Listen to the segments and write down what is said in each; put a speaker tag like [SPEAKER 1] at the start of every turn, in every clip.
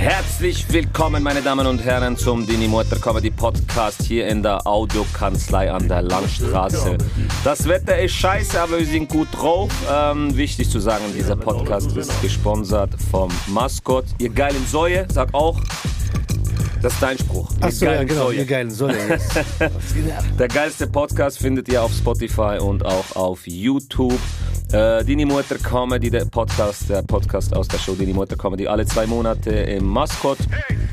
[SPEAKER 1] Herzlich willkommen, meine Damen und Herren, zum Dini Mutter Comedy Podcast hier in der Audiokanzlei an der Langstraße. Das Wetter ist scheiße, aber wir sind gut drauf. Ähm, wichtig zu sagen, dieser Podcast ist gesponsert vom Maskott. Ihr geilen Säue, sag auch. Das ist dein Spruch. Ihr
[SPEAKER 2] Achso, ja,
[SPEAKER 1] geilen
[SPEAKER 2] genau,
[SPEAKER 1] Säue.
[SPEAKER 2] ihr geilen ab?
[SPEAKER 1] Der geilste Podcast findet ihr auf Spotify und auch auf YouTube. Äh, Dini Mutter Comedy, der Podcast, der Podcast aus der Show Dini Mutter Comedy, alle zwei Monate im Maskott.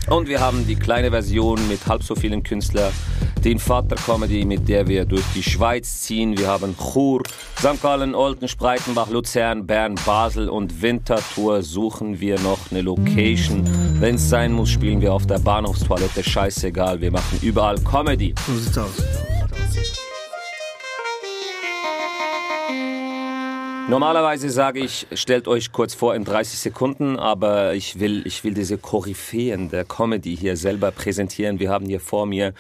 [SPEAKER 1] Und wir haben die kleine Version mit halb so vielen Künstlern, den Vater Comedy, mit der wir durch die Schweiz ziehen. Wir haben Chur, St. Gallen, Olten, Spreitenbach, Luzern, Bern, Basel und Winterthur suchen wir noch eine Location. Wenn es sein muss, spielen wir auf der Bahnhofstoilette. Scheißegal, wir machen überall Comedy.
[SPEAKER 2] So sieht's aus.
[SPEAKER 1] Normalerweise sage ich, stellt euch kurz vor in 30 Sekunden, aber ich will, ich will diese Koryphäen der Comedy hier selber präsentieren. Wir haben hier vor mir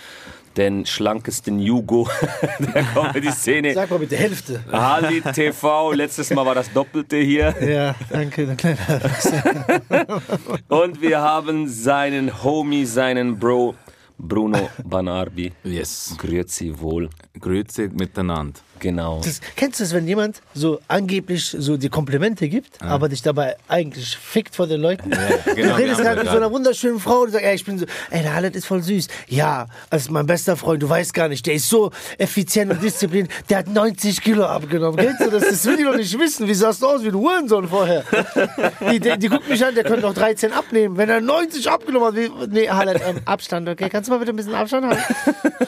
[SPEAKER 1] den schlankesten Jugo der Comedy-Szene.
[SPEAKER 2] Sag mal bitte Hälfte.
[SPEAKER 1] Ali TV, letztes Mal war das Doppelte hier.
[SPEAKER 2] Ja, danke, der Erwachsene.
[SPEAKER 1] Und wir haben seinen Homie, seinen Bro, Bruno Banarbi.
[SPEAKER 3] Yes.
[SPEAKER 1] Grüezi wohl.
[SPEAKER 3] Grüezi miteinander.
[SPEAKER 1] Genau.
[SPEAKER 2] Das, kennst du das, wenn jemand so angeblich so die Komplimente gibt, aber dich dabei eigentlich fickt vor den Leuten?
[SPEAKER 3] genau,
[SPEAKER 2] du redest
[SPEAKER 3] wir haben
[SPEAKER 2] gerade mit
[SPEAKER 3] das
[SPEAKER 2] so einer wunderschönen Frau und sagst, ey, ich bin so, ey, der Halet ist voll süß. Ja, das ist mein bester Freund, du weißt gar nicht, der ist so effizient und diszipliniert, der hat 90 Kilo abgenommen. Kennst du das? Das will ich doch nicht wissen. Wie sahst du aus wie ein Hurensohn vorher? Die, die, die guckt mich an, der könnte noch 13 abnehmen. Wenn er 90 abgenommen hat, wie, nee, Halet, ähm, Abstand, okay? Kannst du mal bitte ein bisschen Abstand halten?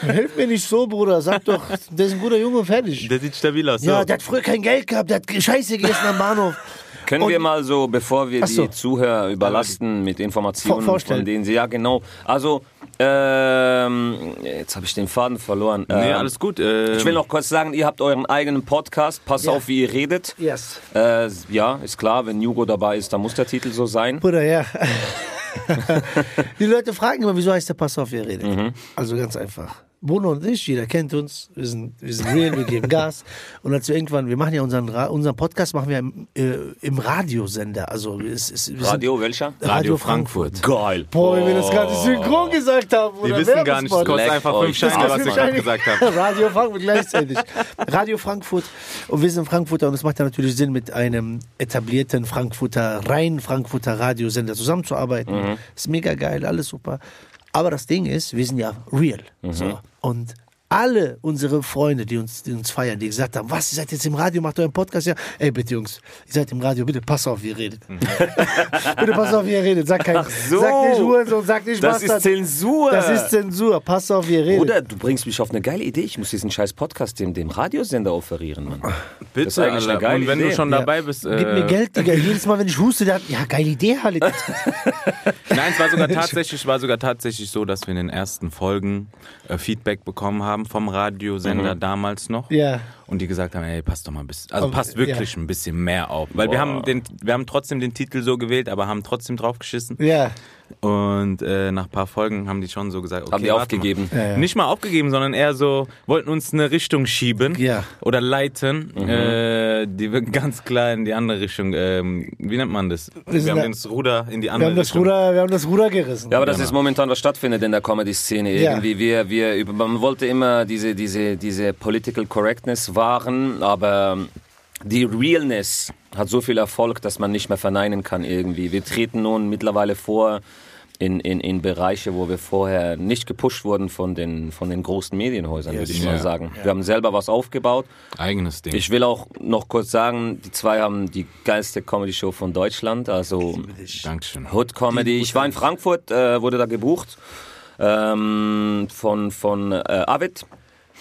[SPEAKER 2] Hilf mir nicht so, Bruder. Sag doch, der ist ein guter Junge und fertig.
[SPEAKER 3] Der sieht stabil aus.
[SPEAKER 2] Ja,
[SPEAKER 3] so.
[SPEAKER 2] der hat früher kein Geld gehabt, der hat Scheiße gegessen am Bahnhof.
[SPEAKER 1] Können
[SPEAKER 2] Und-
[SPEAKER 1] wir mal so, bevor wir
[SPEAKER 2] so.
[SPEAKER 1] die Zuhörer überlasten mit Informationen,
[SPEAKER 2] Vor- vorstellen.
[SPEAKER 1] von denen sie, ja genau, also, ähm, jetzt habe ich den Faden verloren.
[SPEAKER 3] nee,
[SPEAKER 1] Ähm,
[SPEAKER 3] alles gut. Ähm,
[SPEAKER 1] Ich will noch kurz sagen, ihr habt euren eigenen Podcast, pass
[SPEAKER 2] Ja.
[SPEAKER 1] auf, wie ihr redet.
[SPEAKER 2] Yes.
[SPEAKER 1] Äh, ja, ist klar, wenn Hugo dabei ist, dann muss der Titel so sein.
[SPEAKER 2] Bruder, ja. Die Leute fragen immer, wieso heißt der Pass auf, ihr redet.
[SPEAKER 1] Mhm.
[SPEAKER 2] Also ganz einfach. Bruno und ich, jeder kennt uns, wir sind, wir sind real, wir geben Gas. Und als wir irgendwann, wir machen ja unseren, unseren Podcast, machen wir im, äh, im Radiosender. Also es, es, wir sind-
[SPEAKER 1] Radio, welcher?
[SPEAKER 3] Radio Frankfurt.
[SPEAKER 1] Geil.
[SPEAKER 2] Boah, wenn wir das gerade synchron gesagt haben.
[SPEAKER 3] Wir
[SPEAKER 2] oder
[SPEAKER 3] wissen gar nicht, es kostet
[SPEAKER 1] Leck
[SPEAKER 3] einfach
[SPEAKER 1] euch.
[SPEAKER 3] fünf Scheine, was
[SPEAKER 2] fünf
[SPEAKER 3] gerade gesagt habe.
[SPEAKER 2] Radio Frankfurt gleichzeitig. Radio Frankfurt. Und wir sind Frankfurter und es macht ja natürlich Sinn, mit einem etablierten Frankfurter, rein Frankfurter Radiosender zusammenzuarbeiten.
[SPEAKER 3] Mhm.
[SPEAKER 2] Ist mega geil, alles super. Aber das Ding ist, wir sind ja real.
[SPEAKER 3] Mhm.
[SPEAKER 2] So. Und alle unsere Freunde, die uns, die uns feiern, die gesagt haben, was, ihr seid jetzt im Radio, macht euren Podcast, ja, ey, bitte Jungs, ihr seid im Radio, bitte pass auf, wie ihr redet. bitte pass auf, wie ihr redet. Sag, kein,
[SPEAKER 1] Ach so.
[SPEAKER 2] sag nicht Hurensohn, sag nicht
[SPEAKER 1] Das ist
[SPEAKER 2] Bastard.
[SPEAKER 1] Zensur.
[SPEAKER 2] Das ist Zensur, pass auf, wie ihr redet.
[SPEAKER 1] Oder du bringst mich auf eine geile Idee. Ich muss diesen scheiß Podcast dem, dem Radiosender offerieren, Mann. Das ist
[SPEAKER 3] Bitte,
[SPEAKER 1] eigentlich eine
[SPEAKER 3] Alter.
[SPEAKER 1] geile
[SPEAKER 3] Und wenn
[SPEAKER 1] Idee.
[SPEAKER 3] du schon
[SPEAKER 2] Ja.
[SPEAKER 3] dabei bist.
[SPEAKER 2] Gib mir
[SPEAKER 3] äh,
[SPEAKER 2] Geld, Digga. Jedes Mal, wenn ich huste, der hat, ja, geile Idee, Halit.
[SPEAKER 3] Nein, es war sogar tatsächlich, war sogar tatsächlich so, dass wir in den ersten Folgen äh, Feedback bekommen haben vom Radiosender damals noch.
[SPEAKER 2] Ja.
[SPEAKER 3] Und die gesagt haben, ey, passt doch mal ein bisschen, also
[SPEAKER 2] Oh,
[SPEAKER 3] passt wirklich ein bisschen mehr auf. Weil wir haben den, wir haben trotzdem den Titel so gewählt, aber haben trotzdem draufgeschissen.
[SPEAKER 2] Ja.
[SPEAKER 3] Und äh, nach ein paar Folgen haben die schon so gesagt, okay,
[SPEAKER 1] Haben die aufgegeben?
[SPEAKER 3] Mal.
[SPEAKER 2] Ja, ja.
[SPEAKER 3] Nicht mal aufgegeben, sondern eher so, wollten uns eine Richtung schieben
[SPEAKER 2] Ja.
[SPEAKER 3] oder leiten, äh, die wir ganz klar in die andere Richtung, ähm, wie nennt man das? Wir,
[SPEAKER 2] sind
[SPEAKER 3] haben
[SPEAKER 2] da-
[SPEAKER 3] das Ruder in die
[SPEAKER 2] Wir
[SPEAKER 3] andere
[SPEAKER 2] haben, das
[SPEAKER 3] Richtung.
[SPEAKER 2] Ruder, wir haben das Ruder gerissen.
[SPEAKER 1] Ja, aber das
[SPEAKER 3] Genau.
[SPEAKER 1] ist momentan, was stattfindet in der Comedy-Szene.
[SPEAKER 2] Ja.
[SPEAKER 1] Irgendwie, wir, wir, man wollte immer diese, diese, diese Political Correctness wahren, aber die Realness hat so viel Erfolg, dass man nicht mehr verneinen kann irgendwie. Wir treten nun mittlerweile vor in, in, in Bereiche, wo wir vorher nicht gepusht wurden von den, von den großen Medienhäusern, würde ich mal sagen. Wir haben selber was aufgebaut.
[SPEAKER 3] Eigenes Ding.
[SPEAKER 1] Ich will auch noch kurz sagen, die zwei haben die geilste Comedy-Show von Deutschland, also
[SPEAKER 3] Dankeschön.
[SPEAKER 1] Hood Comedy. Ich war in Frankfurt, äh, wurde da gebucht ähm, von, von äh, Avid.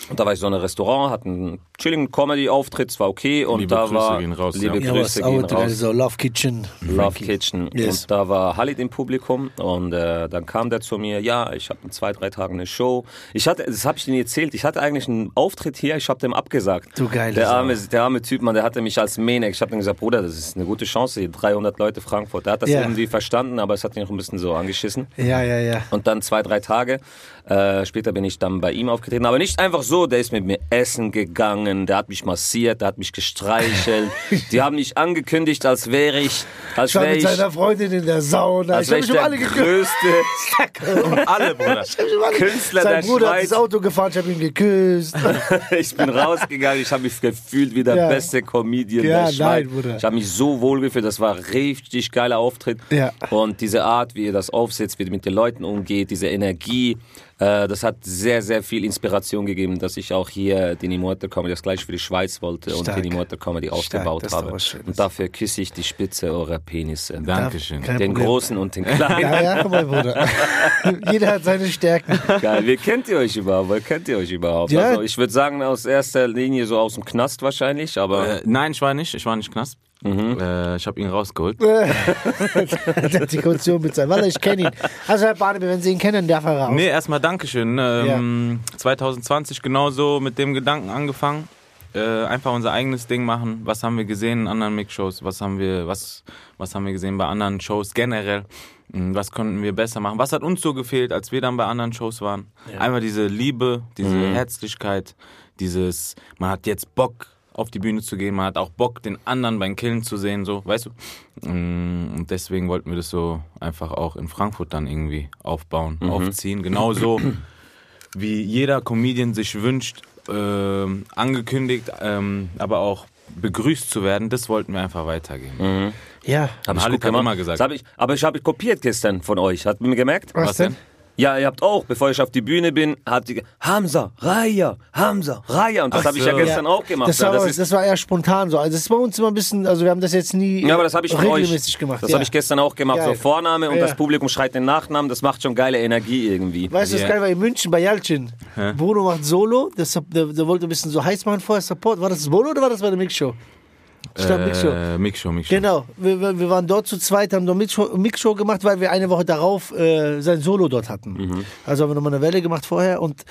[SPEAKER 1] Und da war ich so in einem Restaurant, hatte einen chilligen Comedy-Auftritt, es war okay. Und
[SPEAKER 3] Liebe
[SPEAKER 1] da
[SPEAKER 3] Grüße
[SPEAKER 1] war
[SPEAKER 3] gehen raus,
[SPEAKER 1] liebe
[SPEAKER 3] ja.
[SPEAKER 2] Ja,
[SPEAKER 1] Grüße
[SPEAKER 2] was
[SPEAKER 1] gehen
[SPEAKER 2] out,
[SPEAKER 1] raus.
[SPEAKER 2] also Love Kitchen.
[SPEAKER 1] Love Kitchen.
[SPEAKER 2] Yes.
[SPEAKER 1] Und da war Halid im Publikum und äh, dann kam der zu mir, ja, ich habe in zwei, drei Tagen eine Show. Ich hatte, das habe ich Ihnen erzählt, ich hatte eigentlich einen Auftritt hier, ich habe dem abgesagt.
[SPEAKER 2] Du geile
[SPEAKER 1] der arme, der arme Typ, man, der hatte mich als Maniac. Ich habe ihm gesagt, Bruder, das ist eine gute Chance, hier 300 Leute Frankfurt. Der hat das
[SPEAKER 2] Ja.
[SPEAKER 1] irgendwie verstanden, aber es hat mich noch ein bisschen so angeschissen.
[SPEAKER 2] Ja, ja, ja.
[SPEAKER 1] Und dann zwei, drei Tage äh, später bin ich dann bei ihm aufgetreten. Aber nicht einfach so, der ist mit mir essen gegangen, empfangen, der hat mich massiert, der hat mich gestreichelt. die haben mich angekündigt, als wäre ich, als
[SPEAKER 2] Ich war
[SPEAKER 1] wäre
[SPEAKER 2] mit
[SPEAKER 1] ich,
[SPEAKER 2] seiner Freundin in der Sauna.
[SPEAKER 1] als
[SPEAKER 2] Ich
[SPEAKER 1] wäre
[SPEAKER 2] habe
[SPEAKER 1] ich
[SPEAKER 2] mich um
[SPEAKER 1] der
[SPEAKER 2] alle geküsst.
[SPEAKER 1] größte
[SPEAKER 3] Alle, Bruder.
[SPEAKER 1] Künstler
[SPEAKER 2] Sein
[SPEAKER 1] der
[SPEAKER 2] Bruder hat
[SPEAKER 1] Schweiz.
[SPEAKER 2] das Auto gefahren, ich habe ihn geküsst.
[SPEAKER 1] ich bin rausgegangen, ich habe mich gefühlt wie der
[SPEAKER 2] Ja.
[SPEAKER 1] beste Comedian
[SPEAKER 2] Ja,
[SPEAKER 1] der Schweiz.
[SPEAKER 2] nein, Bruder.
[SPEAKER 1] Ich habe mich so wohl gefühlt, das war richtig geiler Auftritt.
[SPEAKER 2] Ja.
[SPEAKER 1] Und diese Art, wie ihr das aufsetzt, wie ihr mit den Leuten umgeht, diese Energie, das hat sehr, sehr viel Inspiration gegeben, dass ich auch hier den Immortal Comedy das gleiche für die Schweiz wollte und
[SPEAKER 2] Stark.
[SPEAKER 1] den Immortal Comedy
[SPEAKER 2] Stark,
[SPEAKER 1] aufgebaut
[SPEAKER 2] das ist doch
[SPEAKER 1] habe. Und dafür küsse ich die Spitze eurer Penisse.
[SPEAKER 3] Dankeschön.
[SPEAKER 2] Kein
[SPEAKER 1] Den
[SPEAKER 2] Problem.
[SPEAKER 1] großen und den kleinen.
[SPEAKER 2] Ja, ja, mein Bruder. Jeder hat seine Stärken.
[SPEAKER 1] Geil. Wie kennt ihr euch überhaupt? Wie kennt ihr euch überhaupt?
[SPEAKER 2] Ja.
[SPEAKER 1] Also ich würde sagen, aus erster Linie so aus dem Knast wahrscheinlich, aber
[SPEAKER 3] Äh, nein, ich war nicht. Ich war nicht Knast. Äh, ich habe ihn rausgeholt.
[SPEAKER 2] Hat die Kaution bezahlt. Weil ich kenne ihn. Also Herr Barnaby, wenn Sie ihn kennen, darf er raus.
[SPEAKER 3] Nee, erstmal Dankeschön. Ähm, 2020 genauso mit dem Gedanken angefangen. Äh, einfach unser eigenes Ding machen. Was haben wir gesehen in anderen Mix-Shows? Was haben wir, was, was haben wir gesehen bei anderen Shows generell? Hm, Was konnten wir besser machen? Was hat uns so gefehlt, als wir dann bei anderen Shows waren? Einmal diese Liebe, diese Herzlichkeit, dieses, man hat jetzt Bock auf die Bühne zu gehen, man hat auch Bock, den anderen beim Killen zu sehen, so, weißt du? Mm, Und deswegen wollten wir das so einfach auch in Frankfurt dann irgendwie aufbauen, aufziehen. Genauso wie jeder Comedian sich wünscht, ähm, angekündigt, ähm, aber auch begrüßt zu werden, das wollten wir einfach weitergeben.
[SPEAKER 2] Ja.
[SPEAKER 1] Hab ich gut gemacht.
[SPEAKER 3] immer gesagt.
[SPEAKER 1] Das hab ich, aber ich habe kopiert gestern von euch. Hat man gemerkt?
[SPEAKER 2] Was,
[SPEAKER 3] Was
[SPEAKER 2] denn?
[SPEAKER 3] denn?
[SPEAKER 1] Ja, ihr habt auch, bevor ich auf die Bühne bin, habt ihr Hamza, Raya, Hamza, Raya. Und das habe ich ja gestern auch gemacht.
[SPEAKER 2] Das
[SPEAKER 1] ja,
[SPEAKER 2] war,
[SPEAKER 1] das
[SPEAKER 2] das,
[SPEAKER 1] ist,
[SPEAKER 2] das war eher spontan so. Also das ist bei uns immer ein bisschen, also wir haben das jetzt nie
[SPEAKER 1] ja, aber das habe ich von euch.
[SPEAKER 2] regelmäßig gemacht.
[SPEAKER 1] Das
[SPEAKER 2] ja.
[SPEAKER 1] habe ich gestern auch gemacht.
[SPEAKER 2] Geil.
[SPEAKER 1] So Vorname und
[SPEAKER 2] Ja.
[SPEAKER 1] das Publikum schreit den Nachnamen. Das macht schon geile Energie irgendwie.
[SPEAKER 2] Weißt du, das
[SPEAKER 3] Ja.
[SPEAKER 2] geil war in München bei Jalcin. Bruno macht Solo, das, der, der wollte ein bisschen so heiß machen vorher, Support. War das Solo oder war das bei der Mixshow? Ich glaube Mixshow.
[SPEAKER 3] Äh, Mixshow, Mixshow.
[SPEAKER 2] Genau, wir, wir waren dort zu zweit, haben dort Mixshow, Mixshow gemacht, weil wir eine Woche darauf äh, sein Solo dort hatten.
[SPEAKER 1] Mhm.
[SPEAKER 2] Also haben wir nochmal eine Welle gemacht vorher und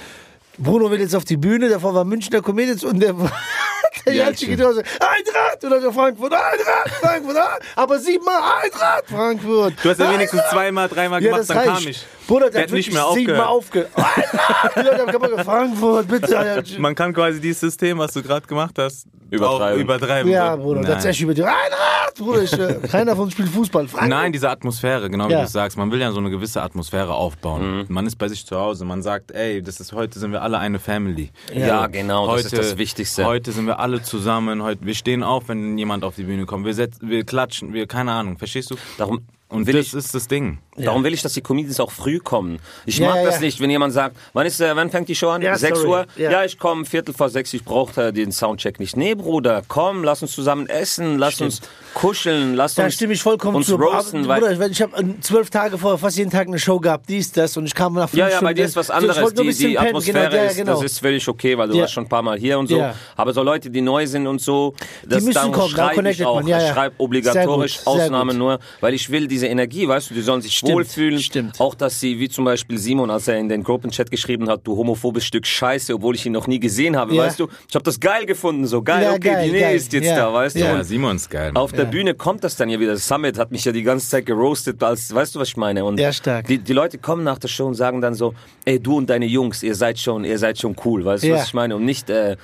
[SPEAKER 2] Bruno will jetzt auf die Bühne, davor war Münchner Comedians und der, der
[SPEAKER 3] Ja,
[SPEAKER 2] Jalcin
[SPEAKER 3] schön.
[SPEAKER 2] geht raus, Eintracht oder so Frankfurt, Eintracht, Frankfurt, aber siebenmal Eintracht, Frankfurt.
[SPEAKER 3] Du hast ja wenigstens zweimal, dreimal
[SPEAKER 2] Ja,
[SPEAKER 3] gemacht,
[SPEAKER 2] das
[SPEAKER 3] dann
[SPEAKER 2] reicht.
[SPEAKER 3] kam ich.
[SPEAKER 2] Bruder, der, hat
[SPEAKER 3] nicht mehr
[SPEAKER 2] siebenmal aufgehört. Haben gesagt, Frankfurt, bitte.
[SPEAKER 3] Man kann quasi dieses System, was du gerade gemacht hast,
[SPEAKER 1] Übertreiben.
[SPEAKER 3] Auch übertreiben.
[SPEAKER 2] Ja. Bruder, das
[SPEAKER 3] Nein.
[SPEAKER 2] über die Eintracht, Bruder. Ich, äh, keiner von uns spielt Fußball. Frankfurt.
[SPEAKER 3] Nein, diese Atmosphäre, genau wie
[SPEAKER 2] Ja.
[SPEAKER 3] du sagst. Man will ja so eine gewisse Atmosphäre aufbauen.
[SPEAKER 1] Mhm.
[SPEAKER 3] Man ist bei sich zu Hause. Man sagt, ey, das ist heute sind wir alle eine Family.
[SPEAKER 1] Ja, genau, das
[SPEAKER 3] heute,
[SPEAKER 1] ist das Wichtigste.
[SPEAKER 3] Heute sind wir alle zusammen. Heute, wir stehen auf, wenn jemand auf die Bühne kommt. Wir, setzen, wir klatschen, wir, keine Ahnung, verstehst du?
[SPEAKER 1] Darum
[SPEAKER 3] Und
[SPEAKER 1] will
[SPEAKER 3] das
[SPEAKER 1] ich,
[SPEAKER 3] ist das Ding.
[SPEAKER 1] darum will ich, dass die Comedians auch früh kommen. Ich
[SPEAKER 2] Ja,
[SPEAKER 1] mag
[SPEAKER 2] ja,
[SPEAKER 1] das
[SPEAKER 2] ja.
[SPEAKER 1] nicht, wenn jemand sagt, wann, ist, äh, wann fängt die Show an?
[SPEAKER 2] Ja,
[SPEAKER 1] 6
[SPEAKER 2] sorry.
[SPEAKER 1] Uhr?
[SPEAKER 2] Ja.
[SPEAKER 1] Ja, ich komme Viertel vor sechs, ich brauche äh, den Soundcheck nicht. Nee, Bruder, komm, lass uns zusammen essen, lass uns kuscheln, lass
[SPEAKER 2] Da
[SPEAKER 1] uns
[SPEAKER 2] stimme ich vollkommen
[SPEAKER 1] uns
[SPEAKER 2] zu.
[SPEAKER 1] roasten.
[SPEAKER 2] Aber, Bruder, ich, ich habe zwölf Tage vorher fast jeden Tag eine Show gehabt, dies, das, und ich kam nach fünf
[SPEAKER 1] ja, ja,
[SPEAKER 2] Stunden.
[SPEAKER 1] bei dir ist was
[SPEAKER 2] So,
[SPEAKER 1] anderes.
[SPEAKER 2] ein
[SPEAKER 1] Die, die Atmosphäre
[SPEAKER 2] genau,
[SPEAKER 1] ist,
[SPEAKER 2] genau.
[SPEAKER 1] das ist völlig okay, weil du
[SPEAKER 2] Ja.
[SPEAKER 1] warst schon ein paar Mal hier und so.
[SPEAKER 2] Ja.
[SPEAKER 1] Aber so Leute, die neu sind und so, das
[SPEAKER 2] müssen
[SPEAKER 1] darum
[SPEAKER 2] kommen, da
[SPEAKER 1] schreibe ich auch.
[SPEAKER 2] ja,
[SPEAKER 1] Ich schreibe obligatorisch Ausnahmen nur, weil ich will diese Energie, weißt du, die sollen sich
[SPEAKER 2] Stimmt,
[SPEAKER 1] wohlfühlen.
[SPEAKER 2] stimmt.
[SPEAKER 1] Auch, dass sie, wie zum Beispiel Simon, als er in den Gruppenchat geschrieben hat, du homophobes Stück Scheiße, obwohl ich ihn noch nie gesehen habe,
[SPEAKER 2] Ja.
[SPEAKER 1] weißt du. Ich habe das geil gefunden, so geil,
[SPEAKER 2] Ja,
[SPEAKER 1] okay,
[SPEAKER 2] geil,
[SPEAKER 1] die Nähe
[SPEAKER 2] geil,
[SPEAKER 1] ist jetzt
[SPEAKER 2] ja.
[SPEAKER 1] da, weißt du.
[SPEAKER 2] Ja.
[SPEAKER 3] Simon ist geil.
[SPEAKER 1] auf der. Bühne kommt das dann ja wieder. Summit hat mich ja die ganze Zeit geroastet, als, weißt du, was ich meine? Und
[SPEAKER 2] Ja, stark.
[SPEAKER 1] Die, die Leute kommen nach der Show und sagen dann so, ey, du und deine Jungs, ihr seid schon, ihr seid schon cool, weißt du,
[SPEAKER 2] Ja.
[SPEAKER 1] was ich meine? Und nicht, äh,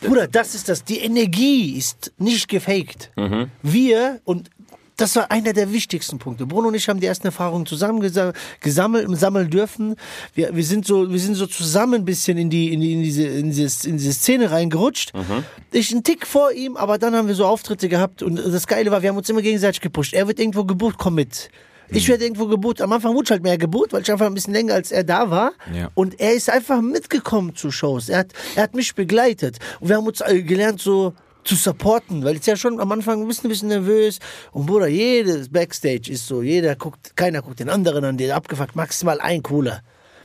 [SPEAKER 2] Bruder, das ist das. Die Energie ist nicht gefaked.
[SPEAKER 1] Mhm.
[SPEAKER 2] Wir und das war einer der wichtigsten Punkte. Bruno und ich haben die ersten Erfahrungen zusammen gesa- gesammelt, sammeln dürfen. Wir, wir sind so, wir sind so zusammen ein bisschen in die, in die, in diese, in diese, in diese Szene reingerutscht.
[SPEAKER 1] Mhm.
[SPEAKER 2] Ich einen Tick vor ihm, aber dann haben wir so Auftritte gehabt und das Geile war, wir haben uns immer gegenseitig gepusht. Er wird irgendwo gebucht, komm mit.
[SPEAKER 1] Mhm.
[SPEAKER 2] Ich werde irgendwo gebucht. Am Anfang wurde ich halt mehr gebucht, weil ich einfach ein bisschen länger als er da war.
[SPEAKER 3] Ja.
[SPEAKER 2] Und er ist einfach mitgekommen zu Shows. Er hat, er hat mich begleitet. Und wir haben uns äh, gelernt, so zu supporten, weil ich ja schon am Anfang ein bisschen, ein bisschen nervös. Und Bruder, jedes Backstage ist so, jeder guckt, keiner guckt den anderen an, der abgefuckt, maximal ein Cooler.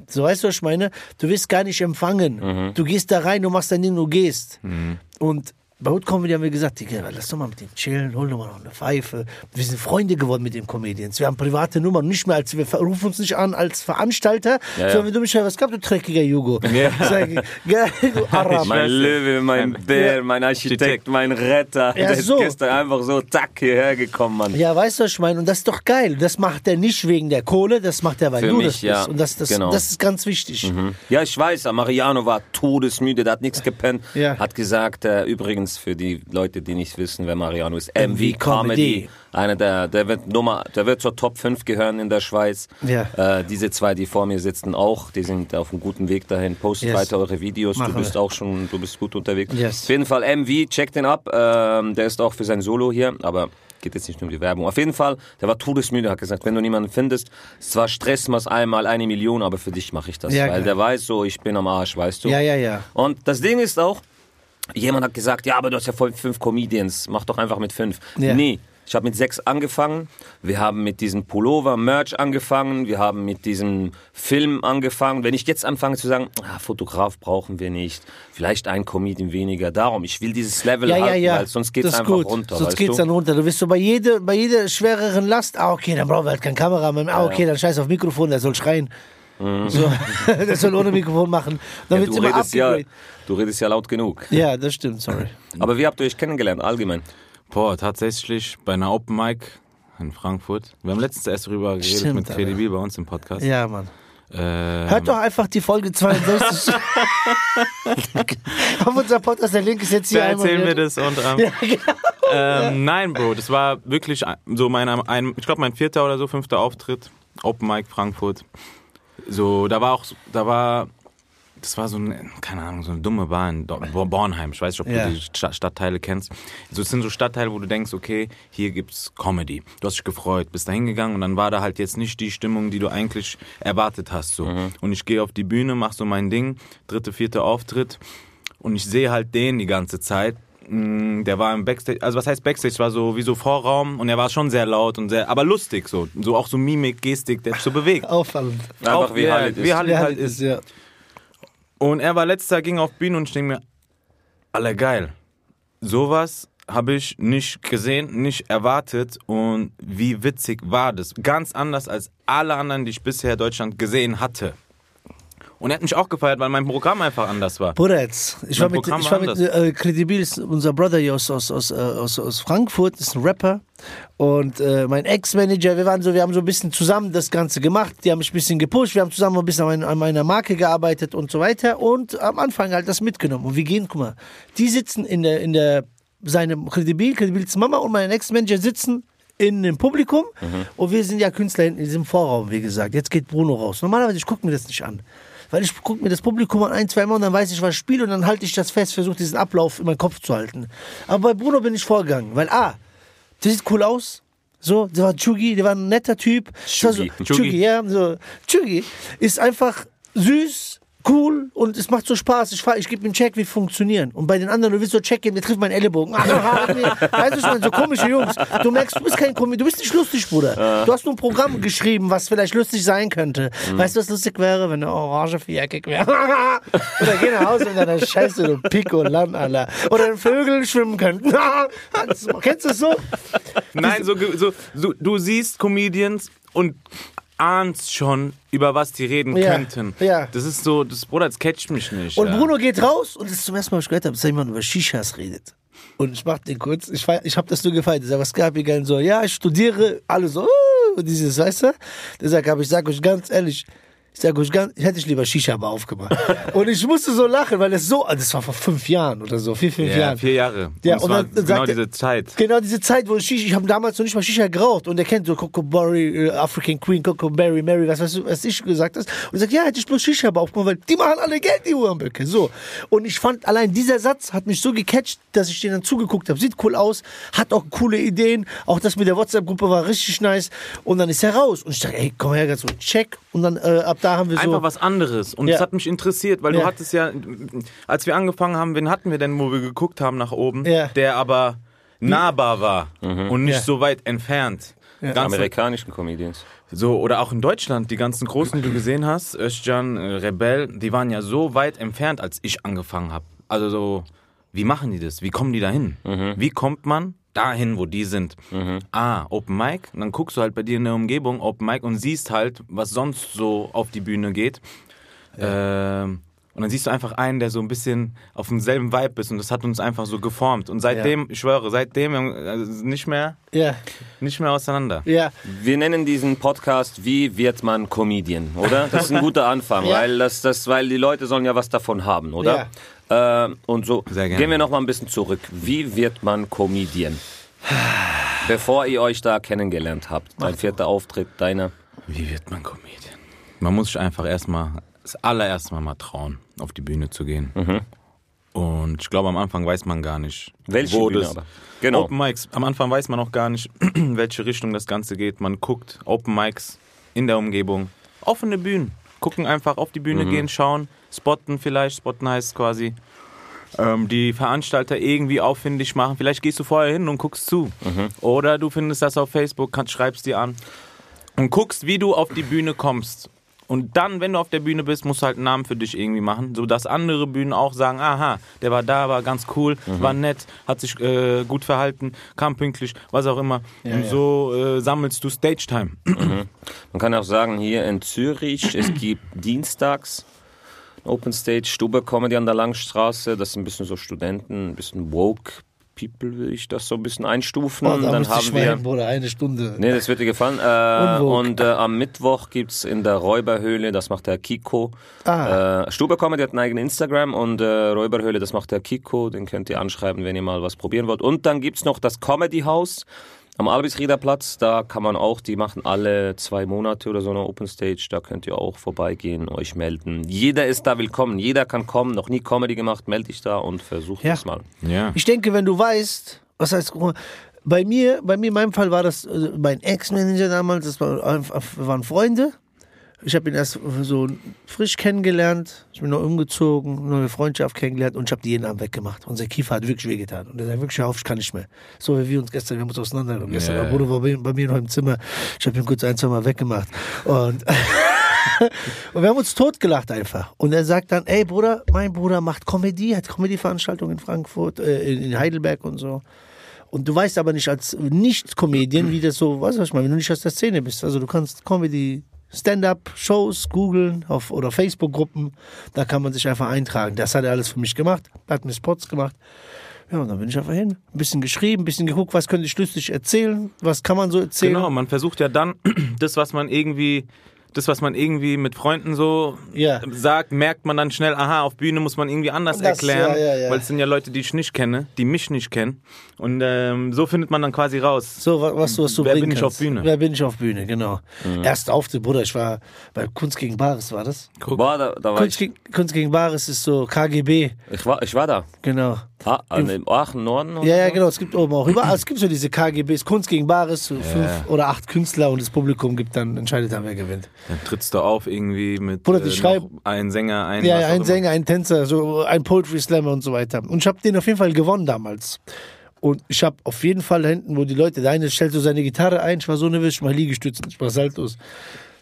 [SPEAKER 2] So weißt du, was ich meine? Du wirst gar nicht empfangen. Du gehst da rein, du machst dein Ding, du gehst. Und bei Hood Comedy haben wir gesagt, Digga, lass doch mal mit dem chillen, hol doch mal noch eine Pfeife. Wir sind Freunde geworden mit den Comedians. Wir haben private Nummern, nicht mehr als, wir rufen uns nicht an als Veranstalter,
[SPEAKER 1] Ja, ja.
[SPEAKER 2] sondern wir du Michael, was gab du dreckiger Jugo? Sag ich, geil, du Arab.
[SPEAKER 1] Mein Löwe, mein Bär, mein Architekt, mein Retter.
[SPEAKER 2] Ja,
[SPEAKER 1] der ist
[SPEAKER 2] so.
[SPEAKER 1] gestern einfach so zack hierher gekommen, Mann.
[SPEAKER 2] Ja, weißt du, was ich meine? Und das ist doch geil. Das macht er nicht wegen der Kohle, das macht er, weil
[SPEAKER 1] Für
[SPEAKER 2] du
[SPEAKER 1] mich,
[SPEAKER 2] das
[SPEAKER 1] ja.
[SPEAKER 2] bist. Und das, das,
[SPEAKER 1] Genau.
[SPEAKER 2] das ist ganz wichtig.
[SPEAKER 1] Ja, ich weiß, Mariano war todesmüde, der hat nichts gepennt.
[SPEAKER 2] Ja.
[SPEAKER 1] Hat gesagt, äh, übrigens für die Leute, die nicht wissen, wer Mariano ist, MV, Comedy. Einer der, der wird Nummer, der wird zur Top 5 gehören in der Schweiz.
[SPEAKER 2] Ja.
[SPEAKER 1] Äh, diese zwei, die vor mir sitzen, auch, die sind auf einem guten Weg dahin. Postet
[SPEAKER 2] Yes.
[SPEAKER 1] weiter eure Videos.
[SPEAKER 2] Machen
[SPEAKER 1] du bist
[SPEAKER 2] wir.
[SPEAKER 1] auch schon, du bist gut unterwegs.
[SPEAKER 2] Yes.
[SPEAKER 1] Auf jeden Fall MV, check den ab. Ähm, der ist auch für sein Solo hier, aber geht jetzt nicht nur um die Werbung. Auf jeden Fall, der war todesmüde, hat gesagt, wenn du niemanden findest, ist zwar Stress mal einmal eine Million, aber für dich mache ich das.
[SPEAKER 2] Ja,
[SPEAKER 1] weil
[SPEAKER 2] geil.
[SPEAKER 1] der weiß so, ich bin am Arsch, weißt du.
[SPEAKER 2] Ja, ja, ja.
[SPEAKER 1] Und das Ding ist auch, jemand hat gesagt, ja, aber du hast ja voll fünf Comedians, mach doch einfach mit fünf.
[SPEAKER 2] Ja.
[SPEAKER 1] Nee, ich habe mit sechs angefangen. Wir haben mit diesem Pullover Merch angefangen. Wir haben mit diesem Film angefangen. Wenn ich jetzt anfange zu sagen, ah, Fotograf brauchen wir nicht, vielleicht ein Comedian weniger, darum, ich will dieses Level
[SPEAKER 2] Ja, ja,
[SPEAKER 1] halten,
[SPEAKER 2] ja.
[SPEAKER 1] weil sonst
[SPEAKER 2] das ist
[SPEAKER 1] einfach
[SPEAKER 2] gut.
[SPEAKER 1] runter,
[SPEAKER 2] Sonst geht's
[SPEAKER 1] du?
[SPEAKER 2] dann runter. Du wirst so bei jeder, bei jeder schwereren Last, ah, okay, dann brauchen wir halt keinen Kameramann. Ah, okay, dann scheiß auf Mikrofon, der soll schreien. So, der soll ohne Mikrofon machen. Dann
[SPEAKER 1] Mhm. Ja,
[SPEAKER 2] wird's
[SPEAKER 1] du,
[SPEAKER 2] immer
[SPEAKER 1] redest ja, du redest ja laut genug.
[SPEAKER 2] Ja, das stimmt, sorry.
[SPEAKER 1] Aber wie habt ihr euch kennengelernt, allgemein?
[SPEAKER 3] Boah, tatsächlich bei einer Open Mic in Frankfurt. Wir haben letztens erst darüber geredet
[SPEAKER 2] Stimmt,
[SPEAKER 3] mit. KDB bei uns im Podcast.
[SPEAKER 2] Ja, Mann.
[SPEAKER 3] Ähm,
[SPEAKER 2] Hört doch einfach die Folge 62. auf unser Podcast, der Link ist jetzt hier
[SPEAKER 3] da
[SPEAKER 2] einmal.
[SPEAKER 3] erzählen wir das und ähm,
[SPEAKER 2] Ja, genau.
[SPEAKER 3] ähm, nein, Bro, das war wirklich so mein, ein, ich glaube mein vierter oder so fünfter Auftritt, Open Mic Frankfurt. So, da war auch, da war, das war so eine, keine Ahnung, so eine dumme Bar in Dor- Bo- Bornheim. Ich weiß nicht, ob
[SPEAKER 2] Ja.
[SPEAKER 3] du die Sta- Stadtteile kennst. So, es sind so Stadtteile, wo du denkst, okay, hier gibt's Comedy. Du hast dich gefreut, bist da hingegangen und dann war da halt jetzt nicht die Stimmung, die du eigentlich erwartet hast. So. Und ich gehe auf die Bühne, mach so mein Ding, dritte, vierte Auftritt und ich sehe halt den die ganze Zeit. Mm, Der war im Backstage, also was heißt Backstage? war so wie so Vorraum und er war schon sehr laut und sehr, aber lustig so, so auch so Mimik, Gestik, der sich so bewegt.
[SPEAKER 2] Auffallend.
[SPEAKER 1] Einfach
[SPEAKER 3] Auch
[SPEAKER 1] wie
[SPEAKER 3] ja,
[SPEAKER 1] Halit ist.
[SPEAKER 3] wie Halit
[SPEAKER 2] Ja,
[SPEAKER 3] halt ist.
[SPEAKER 2] ja.
[SPEAKER 3] Und er war letzter, ging auf Bühne und ich denke mir, alle geil. Sowas habe ich nicht gesehen, nicht erwartet und wie witzig war das. Ganz anders als alle anderen, die ich bisher in Deutschland gesehen hatte. Und er hat mich auch gefeiert, weil mein Programm einfach anders war.
[SPEAKER 2] Bruder, jetzt. Ich war
[SPEAKER 3] Mein
[SPEAKER 2] mit,
[SPEAKER 3] Programm
[SPEAKER 2] ich war
[SPEAKER 3] war
[SPEAKER 2] mit äh, Credibil, ist unser Brother hier aus, aus, aus, äh, aus, aus Frankfurt, ist ein Rapper. Und äh, mein Ex-Manager, wir waren so, wir haben so ein bisschen zusammen das Ganze gemacht. Die haben mich ein bisschen gepusht, wir haben zusammen ein bisschen an, mein, an meiner Marke gearbeitet und so weiter. Und am Anfang halt das mitgenommen. Und wir gehen, guck mal, die sitzen in der, in der, seinem Credibil, Credibils Mama und mein Ex-Manager sitzen in dem Publikum und wir sind ja Künstler in diesem Vorraum, wie gesagt. Jetzt geht Bruno raus. Normalerweise, ich gucke mir das nicht an. Weil ich gucke mir das Publikum an ein, zwei Mal und dann weiß ich, was ich spiele und dann halte ich das fest, versuche diesen Ablauf in meinem Kopf zu halten. Aber bei Bruno bin ich vorgegangen, weil A, der sieht cool aus. So, der war Chugi, der war ein netter Typ. Das So,
[SPEAKER 1] Chugi.
[SPEAKER 2] Chugi, ja, so. Chugi ist einfach süß, cool und es macht so Spaß. Ich, fahr- ich gebe ihm einen Check, wie funktionieren. Und bei den anderen, du willst so Check geben, der trifft meinen Ellenbogen. Ah. Weißt du, ich meine, so komische Jungs. Du merkst, du bist kein Komik, du bist nicht lustig, Bruder. Du hast nur ein Programm geschrieben, was vielleicht lustig sein könnte. Weißt du, was lustig wäre, wenn eine Orange viereckig wäre? Oder geh nach Hause mit deiner Scheiße, du Pico Land, Alter. Oder ein Vögel schwimmen könnten. Kennst du das so?
[SPEAKER 3] Nein, so, so, so du siehst Comedians und ahnst schon, über was die reden
[SPEAKER 2] Ja,
[SPEAKER 3] könnten.
[SPEAKER 2] ja.
[SPEAKER 3] Das ist so, das Bruder, das catcht mich nicht.
[SPEAKER 2] Und
[SPEAKER 3] ja.
[SPEAKER 2] Bruno geht raus und das ist zum ersten Mal, was ich gehört habe, dass jemand über Shishas redet. Und ich mach den kurz, ich, ich habe das nur gefeiert. Ich sag, was gab ihr so, ja, ich studiere, alle so, uh, und dieses, weißt du? Der sagt, aber ich sag euch ganz ehrlich, ich sag euch ganz, hätte ich lieber Shisha aber aufgemacht. und ich musste so lachen, weil es so, das war vor fünf Jahren oder so, vier, fünf
[SPEAKER 3] ja,
[SPEAKER 2] Jahren.
[SPEAKER 3] vier Jahre.
[SPEAKER 2] Ja,
[SPEAKER 3] und,
[SPEAKER 2] und dann-
[SPEAKER 3] genau
[SPEAKER 2] sagt er-
[SPEAKER 3] diese Zeit.
[SPEAKER 2] Genau diese Zeit, wo Shisha, ich habe damals noch nicht mal Shisha geraucht und er kennt so Coco Berry, äh, African Queen, Coco Berry, Mary, was weißt du, was ich gesagt hast. Und er sagt, ja, hätte ich bloß Shisha aber aufgemacht, weil die machen alle Geld, die Uhrenböcke. So. Und ich fand, allein dieser Satz hat mich so gecatcht, dass ich den dann zugeguckt habe. Sieht cool aus, hat auch coole Ideen. Auch das mit der WhatsApp-Gruppe war richtig nice. Und dann ist er raus. Und ich dachte, ey, komm her, ganz so, check. Und dann, äh, ab da haben wir so.
[SPEAKER 3] Einfach was anderes. Und
[SPEAKER 2] Ja.
[SPEAKER 3] das hat mich interessiert, weil
[SPEAKER 2] Ja.
[SPEAKER 3] du hattest ja, als wir angefangen haben, wen hatten wir denn, wo wir geguckt haben nach oben,
[SPEAKER 2] Ja.
[SPEAKER 3] der aber nahbar war und nicht
[SPEAKER 2] Ja.
[SPEAKER 3] so weit entfernt. Ganz
[SPEAKER 1] Amerikanischen Comedians.
[SPEAKER 3] so, oder auch in Deutschland, die ganzen Großen, die du gesehen hast, Özcan, äh, Rebell, die waren ja so weit entfernt, als ich angefangen habe. Also so wie machen die das? Wie kommen die dahin? Wie kommt man dahin, wo die sind? Ah, Open Mic. Und dann guckst du halt bei dir in der Umgebung Open Mic und siehst halt, was sonst so auf die Bühne geht. Ähm, und dann siehst du einfach einen, der so ein bisschen auf demselben Vibe ist und das hat uns einfach so geformt. Und seitdem, ich schwöre, seitdem äh, nicht mehr,
[SPEAKER 2] Ja,
[SPEAKER 3] nicht mehr auseinander.
[SPEAKER 2] ja.
[SPEAKER 1] Wir nennen diesen Podcast Wie wird man Comedian, oder? Das ist ein guter Anfang,
[SPEAKER 2] Ja.
[SPEAKER 1] weil, das, das, weil die Leute sollen ja was davon haben, oder? Äh, und so
[SPEAKER 3] Sehr gerne.
[SPEAKER 1] gehen wir noch mal ein bisschen zurück. Wie wird man Comedian? Bevor ihr euch da kennengelernt habt, dein vierter Auftritt, deiner.
[SPEAKER 3] Wie wird man Comedian? Man muss sich einfach erstmal, das allererste Mal mal trauen, auf die Bühne zu gehen. Und ich glaube, am Anfang weiß man gar nicht,
[SPEAKER 1] Welche
[SPEAKER 3] wo
[SPEAKER 1] Bühne
[SPEAKER 3] das.
[SPEAKER 1] aber? Genau.
[SPEAKER 3] Open Mics. Am Anfang weiß man noch gar nicht, in welche Richtung das Ganze geht. Man guckt Open Mics in der Umgebung, offene Bühnen. Gucken einfach auf die Bühne gehen, schauen, spotten vielleicht. Spotten heißt quasi ähm, die Veranstalter irgendwie auffindig machen. Vielleicht gehst du vorher hin und guckst zu. Oder du findest das auf Facebook, kannst, schreibst dir an und guckst, wie du auf die Bühne kommst. Und dann, wenn du auf der Bühne bist, musst du halt einen Namen für dich irgendwie machen, sodass andere Bühnen auch sagen, aha, der war da, war ganz cool, war nett, hat sich äh, gut verhalten, kam pünktlich, was auch immer. und
[SPEAKER 2] ja.
[SPEAKER 3] so äh, sammelst du Stage-Time.
[SPEAKER 1] Man kann auch sagen, hier in Zürich, es gibt dienstags Open Stage, Stube Comedy an der Langstraße. Das sind ein bisschen so Studenten, ein bisschen woke People, will ich das so ein bisschen einstufen.
[SPEAKER 2] Oh, da
[SPEAKER 1] dann haben wir.
[SPEAKER 2] Bruder, eine Stunde.
[SPEAKER 1] Nee, das wird dir gefallen. Äh, und äh, am Mittwoch gibt's in der Räuberhöhle, das macht der Kiko.
[SPEAKER 2] Ah.
[SPEAKER 1] Äh, Stube Comedy hat einen eigenen Instagram und äh, Räuberhöhle, das macht der Kiko. Den könnt ihr anschreiben, wenn ihr mal was probieren wollt. Und dann gibt's noch das Comedy House am Albisrieder Platz. Da kann man auch, die machen alle zwei Monate oder so eine Open Stage. Da könnt ihr auch vorbeigehen, euch melden. Jeder ist da willkommen. Jeder kann kommen. Noch nie Comedy gemacht, melde dich da und versucht
[SPEAKER 2] Ja.
[SPEAKER 1] es mal.
[SPEAKER 3] Ja.
[SPEAKER 2] Ich denke, wenn du weißt, was heißt, bei mir, bei mir in meinem Fall war das äh, mein Ex-Manager damals, das war, einfach- wir waren Freunde. Ich habe ihn erst so frisch kennengelernt, ich bin noch umgezogen, neue Freundschaft kennengelernt und ich habe die jeden Abend weggemacht. Unser Kiefer hat wirklich wehgetan. Und er sagt wirklich, auf, ich kann nicht mehr. So wie wir uns gestern, wir haben uns auseinandergenommen. Gestern
[SPEAKER 3] Ja.
[SPEAKER 2] war Bruder war bei, bei mir noch im Zimmer. Ich habe ihn kurz ein, zwei Mal weggemacht. Und Und wir haben uns totgelacht einfach. Und er sagt dann, ey Bruder, mein Bruder macht Comedy, hat Comedy-Veranstaltungen in Frankfurt, äh, in Heidelberg und so. Und du weißt aber nicht als Nicht-Comedian, wie das so, was ich mal, wenn du nicht aus der Szene bist. Also du kannst Comedy, Stand-up-Shows googeln oder Facebook-Gruppen, da kann man sich einfach eintragen. Das hat er alles für mich gemacht, hat mir Spots gemacht. Ja, und dann bin ich einfach hin. Ein bisschen geschrieben, ein bisschen geguckt, was könnte ich lustig erzählen, was kann man so erzählen.
[SPEAKER 3] Genau, man versucht ja dann das, was man irgendwie, das, was man irgendwie mit Freunden so
[SPEAKER 2] Ja.
[SPEAKER 3] sagt, merkt man dann schnell, aha, auf Bühne muss man irgendwie anders
[SPEAKER 2] Das,
[SPEAKER 3] erklären,
[SPEAKER 2] ja, ja, ja.
[SPEAKER 3] weil es sind ja Leute, die ich nicht kenne, die mich nicht kennen. Und ähm, so findet man dann quasi raus.
[SPEAKER 2] So, wa- was, du- was du
[SPEAKER 3] Wer bin ich
[SPEAKER 2] kannst.
[SPEAKER 3] auf Bühne?
[SPEAKER 2] Wer bin ich auf Bühne, genau. Erster Auftritt, Bruder, ich war bei Kunst gegen Bares, war das?
[SPEAKER 1] War da, da war
[SPEAKER 2] Kunst,
[SPEAKER 1] ich,
[SPEAKER 2] gegen, Kunst gegen Bares ist so KGB,
[SPEAKER 1] ich, war, ich war da.
[SPEAKER 2] genau.
[SPEAKER 1] Ah, an dem Aachen Norden? oder
[SPEAKER 2] Ja, ja, genau, es gibt oben auch überall, es gibt so diese KGBs, Kunst gegen Bares, so fünf oder acht Künstler und das Publikum gibt dann, entscheidet dann, wer gewinnt.
[SPEAKER 3] Dann trittst du auf irgendwie mit
[SPEAKER 2] Bruder, die schreiben-
[SPEAKER 3] ein Sänger, ein
[SPEAKER 2] Ja, ja, ein. Sänger, ein Tänzer, so ein Poetry Slammer und so weiter. Und ich habe den auf jeden Fall gewonnen damals. Und ich habe auf jeden Fall da hinten, wo die Leute, der eine stellt so seine Gitarre ein, ich war so nervös, ich mach Liegestützen, ich mach Saltos.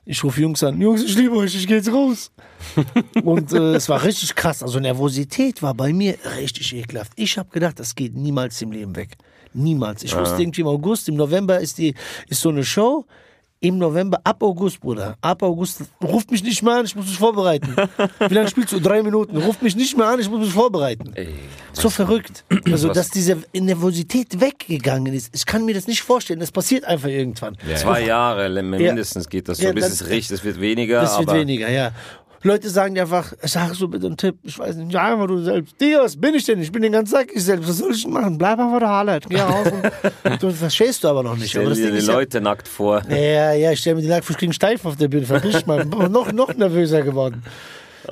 [SPEAKER 2] Ich rufe Jungs an, Jungs, ich liebe euch, ich geh jetzt raus. und äh, es war richtig krass. Also Nervosität war bei mir richtig ekelhaft. Ich habe gedacht, das geht niemals im Leben weg. Niemals. Ich wusste irgendwie im August, im November ist die ist so eine Show. Im November, ab August, Bruder. Ab August, ruft mich nicht mehr an, ich muss mich vorbereiten. Wie lange spielst du? Drei Minuten. Ruft mich nicht mehr an, ich muss mich vorbereiten.
[SPEAKER 1] Ey,
[SPEAKER 2] So verrückt. Also,
[SPEAKER 1] Was-
[SPEAKER 2] dass diese Nervosität weggegangen ist. Ich kann mir das nicht vorstellen. Das passiert einfach irgendwann.
[SPEAKER 1] Zwei Jahre mindestens geht das so,
[SPEAKER 2] Ja,
[SPEAKER 1] bis es riecht. Es wird weniger,
[SPEAKER 2] Das wird weniger, ja. Leute sagen dir einfach, sag so bitte einen Tipp, ich weiß nicht, ja, einfach du selbst. Dios, bin ich denn? Ich bin den ganzen Tag ich selbst. Was soll ich denn machen? Bleib einfach da, Halle. Geh raus. Und, du verstehst du aber noch nicht.
[SPEAKER 1] stell
[SPEAKER 2] Aber das
[SPEAKER 1] dir die
[SPEAKER 2] ist ja,
[SPEAKER 1] Leute nackt vor.
[SPEAKER 2] ja, ja, ich stelle mir die Nacktfuß kriegen steif auf der Bühne. Verpiss mal. noch, noch nervöser geworden.